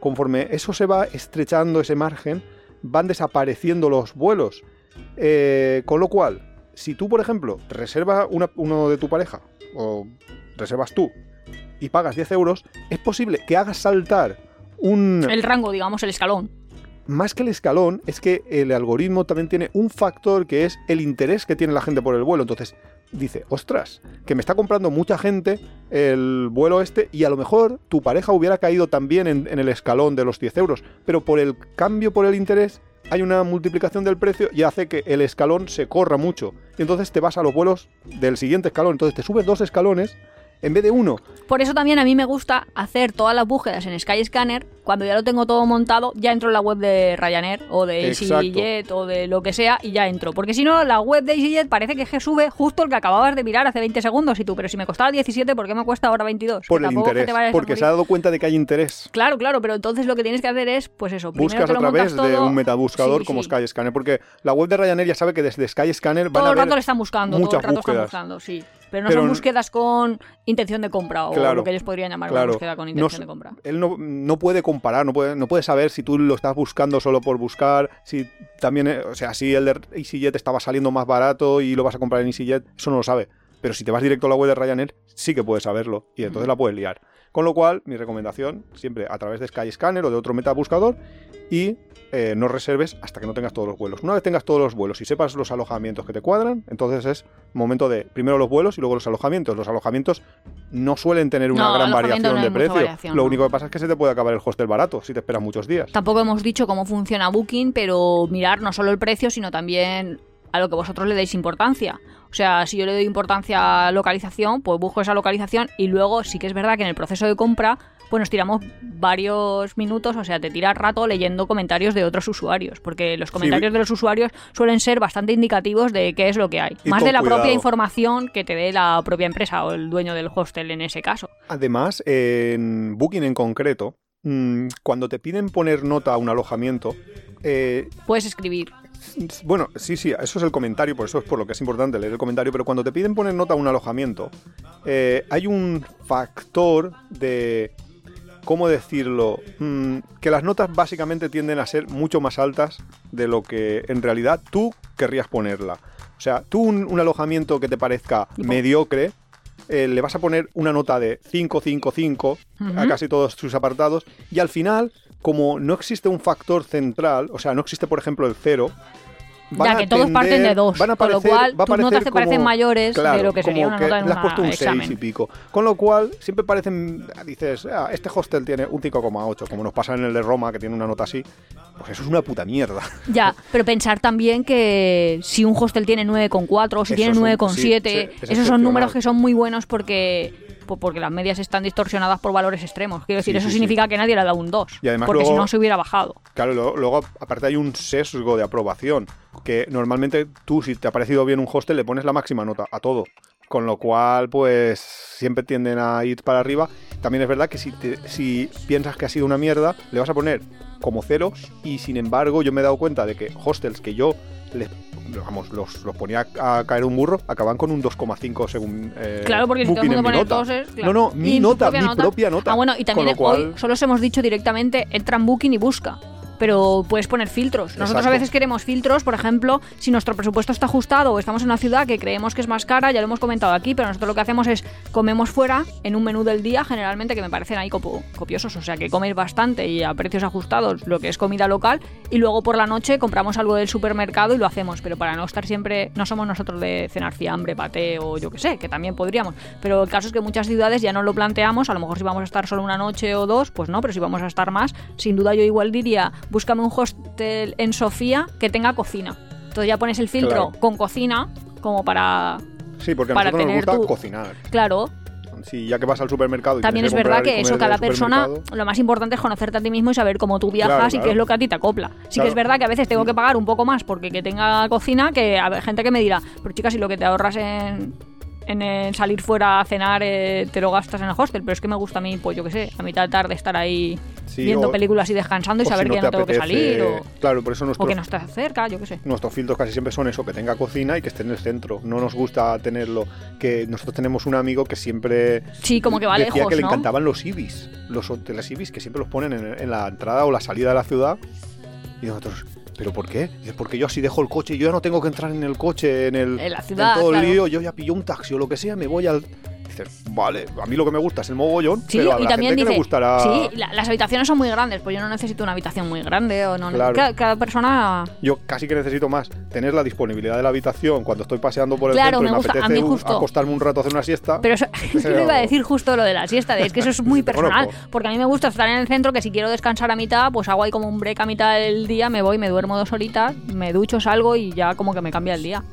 conforme eso se va estrechando ese margen, van desapareciendo los vuelos. Eh, con lo cual, si tú, por ejemplo, reservas uno de tu pareja o reservas tú y pagas 10 euros, es posible que hagas saltar un... El rango, digamos, el escalón. Más que el escalón, es que el algoritmo también tiene un factor que es el interés que tiene la gente por el vuelo. Entonces, dice, ostras, que me está comprando mucha gente el vuelo este y a lo mejor tu pareja hubiera caído también en, el escalón de los 10 euros, pero por el cambio por el interés hay una multiplicación del precio y hace que el escalón se corra mucho. Y entonces te vas a los vuelos del siguiente escalón. Entonces te subes dos escalones en vez de uno. Por eso también a mí me gusta hacer todas las búsquedas en Skyscanner. Cuando ya lo tengo todo montado, ya entro en la web de Ryanair o de. EasyJet o de lo que sea y ya entro. Porque si no, la web de EasyJet parece que sube justo el que acababas de mirar hace 20 segundos y tú, pero si me costaba 17, ¿por qué me cuesta ahora 22? Por Que el interés. Porque se ha dado cuenta de que hay interés. Claro, claro, pero entonces lo que tienes que hacer es, pues eso, Buscas a través de un metabuscador Sí, como sí. Skyscanner, porque la web de Ryanair ya sabe que desde Skyscanner van Todo a el rato le están buscando, todo el rato están búsquedas. buscando, sí. Pero no Pero son búsquedas con intención de compra o Claro, lo que ellos podrían llamar una búsqueda con intención de compra. Él no, no puede comparar, no puede, no puede saber si tú lo estás buscando solo por buscar, si también, eh, o sea, si el de EasyJet estaba saliendo más barato y lo vas a comprar en EasyJet, eso no lo sabe. Pero si te vas directo a la web de Ryanair, sí que puedes saberlo y entonces la puedes liar. Con lo cual, mi recomendación, siempre a través de Skyscanner o de otro metabuscador y eh, no reserves hasta que no tengas todos los vuelos. Una vez tengas todos los vuelos y sepas los alojamientos que te cuadran, entonces es momento de primero los vuelos y luego los alojamientos. Los alojamientos no suelen tener una No, gran variación no de precio. variación, Lo no. único que pasa es que se te puede acabar el hostel barato si te esperas muchos días. Tampoco hemos dicho cómo funciona Booking, pero mirar no solo el precio, sino también a lo que vosotros le deis importancia. O sea, si yo le doy importancia a localización, pues busco esa localización y luego sí que es verdad que en el proceso de compra, pues nos tiramos varios minutos, o sea, te tiras rato leyendo comentarios de otros usuarios, porque los comentarios de los usuarios suelen ser bastante indicativos de qué es lo que hay. Y Más de la propia información que te dé la propia empresa o el dueño del hostel en ese caso. Además, en Booking en concreto, mm, cuando te piden poner nota a un alojamiento, eh, Puedes escribir. Bueno, sí, sí, eso es el comentario, por eso es por lo que es importante leer el comentario, pero cuando te piden poner nota a un alojamiento, eh, hay un factor de, ¿cómo decirlo? Mm, que las notas básicamente tienden a ser mucho más altas de lo que en realidad tú querrías ponerla. O sea, tú un, un alojamiento que te parezca mediocre, eh, le vas a poner una nota de 5, 5, 5 a casi todos sus apartados y al final, como no existe un factor central, o sea, no existe por ejemplo el cero, Ya que todos parten de dos, van a con lo cual va a tus notas te parecen mayores de claro, lo que sería una que nota en has puesto un examen. 6 y pico. Con lo cual, siempre parecen, dices, "Ah, este hostel tiene un 5,8, como nos pasa en el de Roma, que tiene una nota así. Pues eso es una puta mierda. Ya, pero pensar también que si un hostel tiene 9,4 o si Eso tiene es un- 9,7, sí, sí, es esos son números que son muy buenos porque po- porque las medias están distorsionadas por valores extremos. Quiero decir, Sí, eso significa que nadie le ha dado un 2, Y además porque luego- si no se hubiera bajado. Claro, luego, luego, aparte hay un sesgo de aprobación, que normalmente tú, si te ha parecido bien un hostel, le pones la máxima nota a todo. Con lo cual, pues siempre tienden a ir para arriba. También es verdad que si, te- si piensas que ha sido una mierda, le vas a poner como cero. Y sin embargo, yo me he dado cuenta de que hostels que yo les, vamos, los, los ponía a caer un burro, acaban con un 2,5 según eh, Claro, porque si todo el mundo pone toses, claro. No, no, mi nota, mi propia nota. Ah, bueno, y también cual- hoy solo os hemos dicho directamente, entra en Booking y busca. Pero puedes poner filtros. Nosotros Exacto. a veces queremos filtros, por ejemplo, si nuestro presupuesto está ajustado o estamos en una ciudad que creemos que es más cara, ya lo hemos comentado aquí, pero nosotros lo que hacemos es comemos fuera en un menú del día, generalmente que me parecen ahí copiosos, o sea que comes bastante y a precios ajustados lo que es comida local, y luego por la noche compramos algo del supermercado y lo hacemos, pero para no estar siempre, no somos nosotros de cenar fiambre, paté o yo que sé, que también podríamos, pero el caso es que muchas ciudades ya no lo planteamos, a lo mejor si vamos a estar solo una noche o dos, pues no, pero si vamos a estar más, sin duda yo igual diría, búscame un hostel en Sofía que tenga cocina. Entonces ya pones el filtro Claro. con cocina como para... Sí, porque a Para nosotros nos tener gusta tu- cocinar. Claro, Sí, ya que vas al supermercado y también es verdad que eso, cada persona, lo más importante es conocerte a ti mismo y saber cómo tú viajas Claro, y qué es lo que a ti te acopla. Sí que es verdad que a veces tengo que pagar un poco más porque que tenga cocina, que hay gente que me dirá, pero chicas, si lo que te ahorras en, en el salir fuera a cenar eh, te lo gastas en el hostel, pero es que me gusta a mí, pues yo qué sé, a mitad de tarde estar ahí Sí, viendo o- películas y descansando y o si saber que ya no tengo que salir o, Claro, por eso o nuestros, que no estás cerca, yo qué sé. nuestros filtros casi siempre son eso, que tenga cocina y que esté en el centro. No nos gusta tenerlo. Que nosotros tenemos un amigo que siempre Sí, como que va decía lejos, que le encantaban los ibis, los hoteles ibis que siempre los ponen en, en la entrada o la salida de la ciudad. Y nosotros, ¿pero por qué? Dice, porque yo así dejo el coche, yo ya no tengo que entrar en el coche, en el En la ciudad, todo el claro. lío, yo ya pillo un taxi o lo que sea, me voy al. Dices, vale, a mí lo que me gusta es el mogollón, Sí, pero a y la también gente que dice, le gustará. sí, la- las habitaciones son muy grandes, pues yo no necesito una habitación muy grande o no. Claro. Cada, cada persona Yo casi que necesito más tener la disponibilidad de la habitación cuando estoy paseando por el Claro, centro y me me gusta, a apetece mí un- justo. acostarme un rato a hacer una siesta. Pero eso, yo Pero- le iba a decir justo lo de la siesta, de, es que eso es muy personal, conozco. porque a mí me gusta estar en el centro, que si quiero descansar a mitad, pues hago ahí como un break a mitad del día, me voy, me duermo dos horitas, me ducho, salgo y ya como que me cambia el día.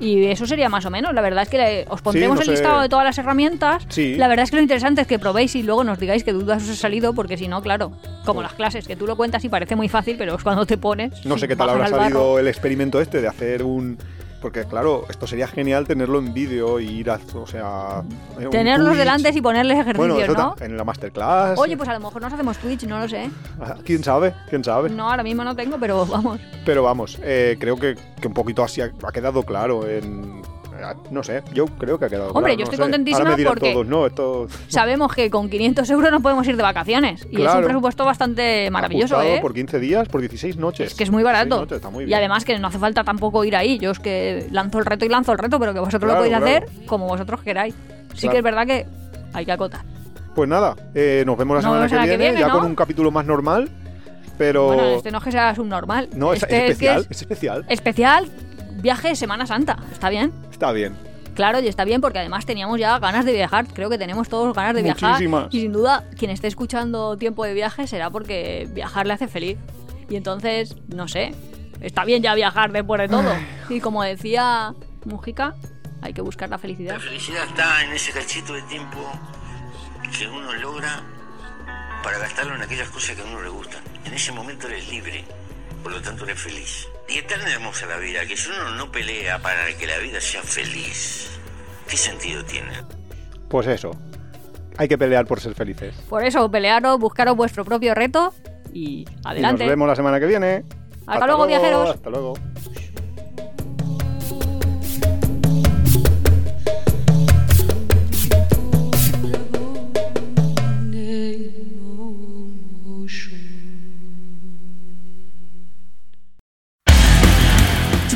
Y eso sería más o menos, la verdad es que le- os pondremos no el sé. listado de todas las herramientas, Sí. la verdad es que lo interesante es que probéis y luego nos digáis qué dudas os ha salido, porque si no, claro, como las clases, que tú lo cuentas y parece muy fácil, pero es cuando te pones... No sé qué tal habrá salido el experimento este de hacer un. Porque claro, esto sería genial tenerlo en vídeo y ir a. O sea. Tenerlos delante y ponerles ejercicios, Bueno, ¿no? en la masterclass. Oye, pues a lo mejor nos hacemos Twitch, no lo sé. Ah, ¿Quién sabe? ¿Quién sabe? No, ahora mismo no tengo, pero vamos. Pero vamos, eh, creo que, que un poquito así ha, ha quedado claro en. No sé, yo creo que ha quedado Hombre, claro. yo no estoy sé. contentísima Ahora me dirán porque- todos, no, esto. Sabemos que con 500 euros no podemos ir de vacaciones. Y es Claro. un presupuesto bastante maravilloso, ajustado ¿eh? por 15 días, por 16 noches. Es que es muy 16 barato. noches, está muy y además que no hace falta tampoco ir ahí. Yo es que lanzo el reto y lanzo el reto, pero que vosotros Claro, lo podéis hacer como vosotros queráis. Sí que es verdad que hay que acotar. Pues nada, eh, nos vemos la semana vemos que la que viene, ya ¿no? con un capítulo más normal. Pero. Bueno, este no es que sea subnormal. no, es, este es especial, es es especial. especial viaje Semana Santa. ¿Está bien? Está bien. Claro, y está bien porque además teníamos ya ganas de viajar. Creo que tenemos todos ganas de viajar. Muchísimas. Y sin duda, quien esté escuchando tiempo de viaje será porque viajar le hace feliz. Y entonces, no sé, está bien ya viajar después de todo. Y como decía Mujica, hay que buscar la felicidad. La felicidad está en ese cachito de tiempo que uno logra para gastarlo en aquellas cosas que a uno le gustan. En ese momento eres libre, por lo tanto eres feliz. Y es tan hermosa la vida que si uno no pelea para que la vida sea feliz, ¿qué sentido tiene? Pues eso. Hay que pelear por ser felices. Por eso, pelearos, buscaros vuestro propio reto y Y adelante. nos vemos la semana que viene. Hasta luego, viajeros. Hasta luego.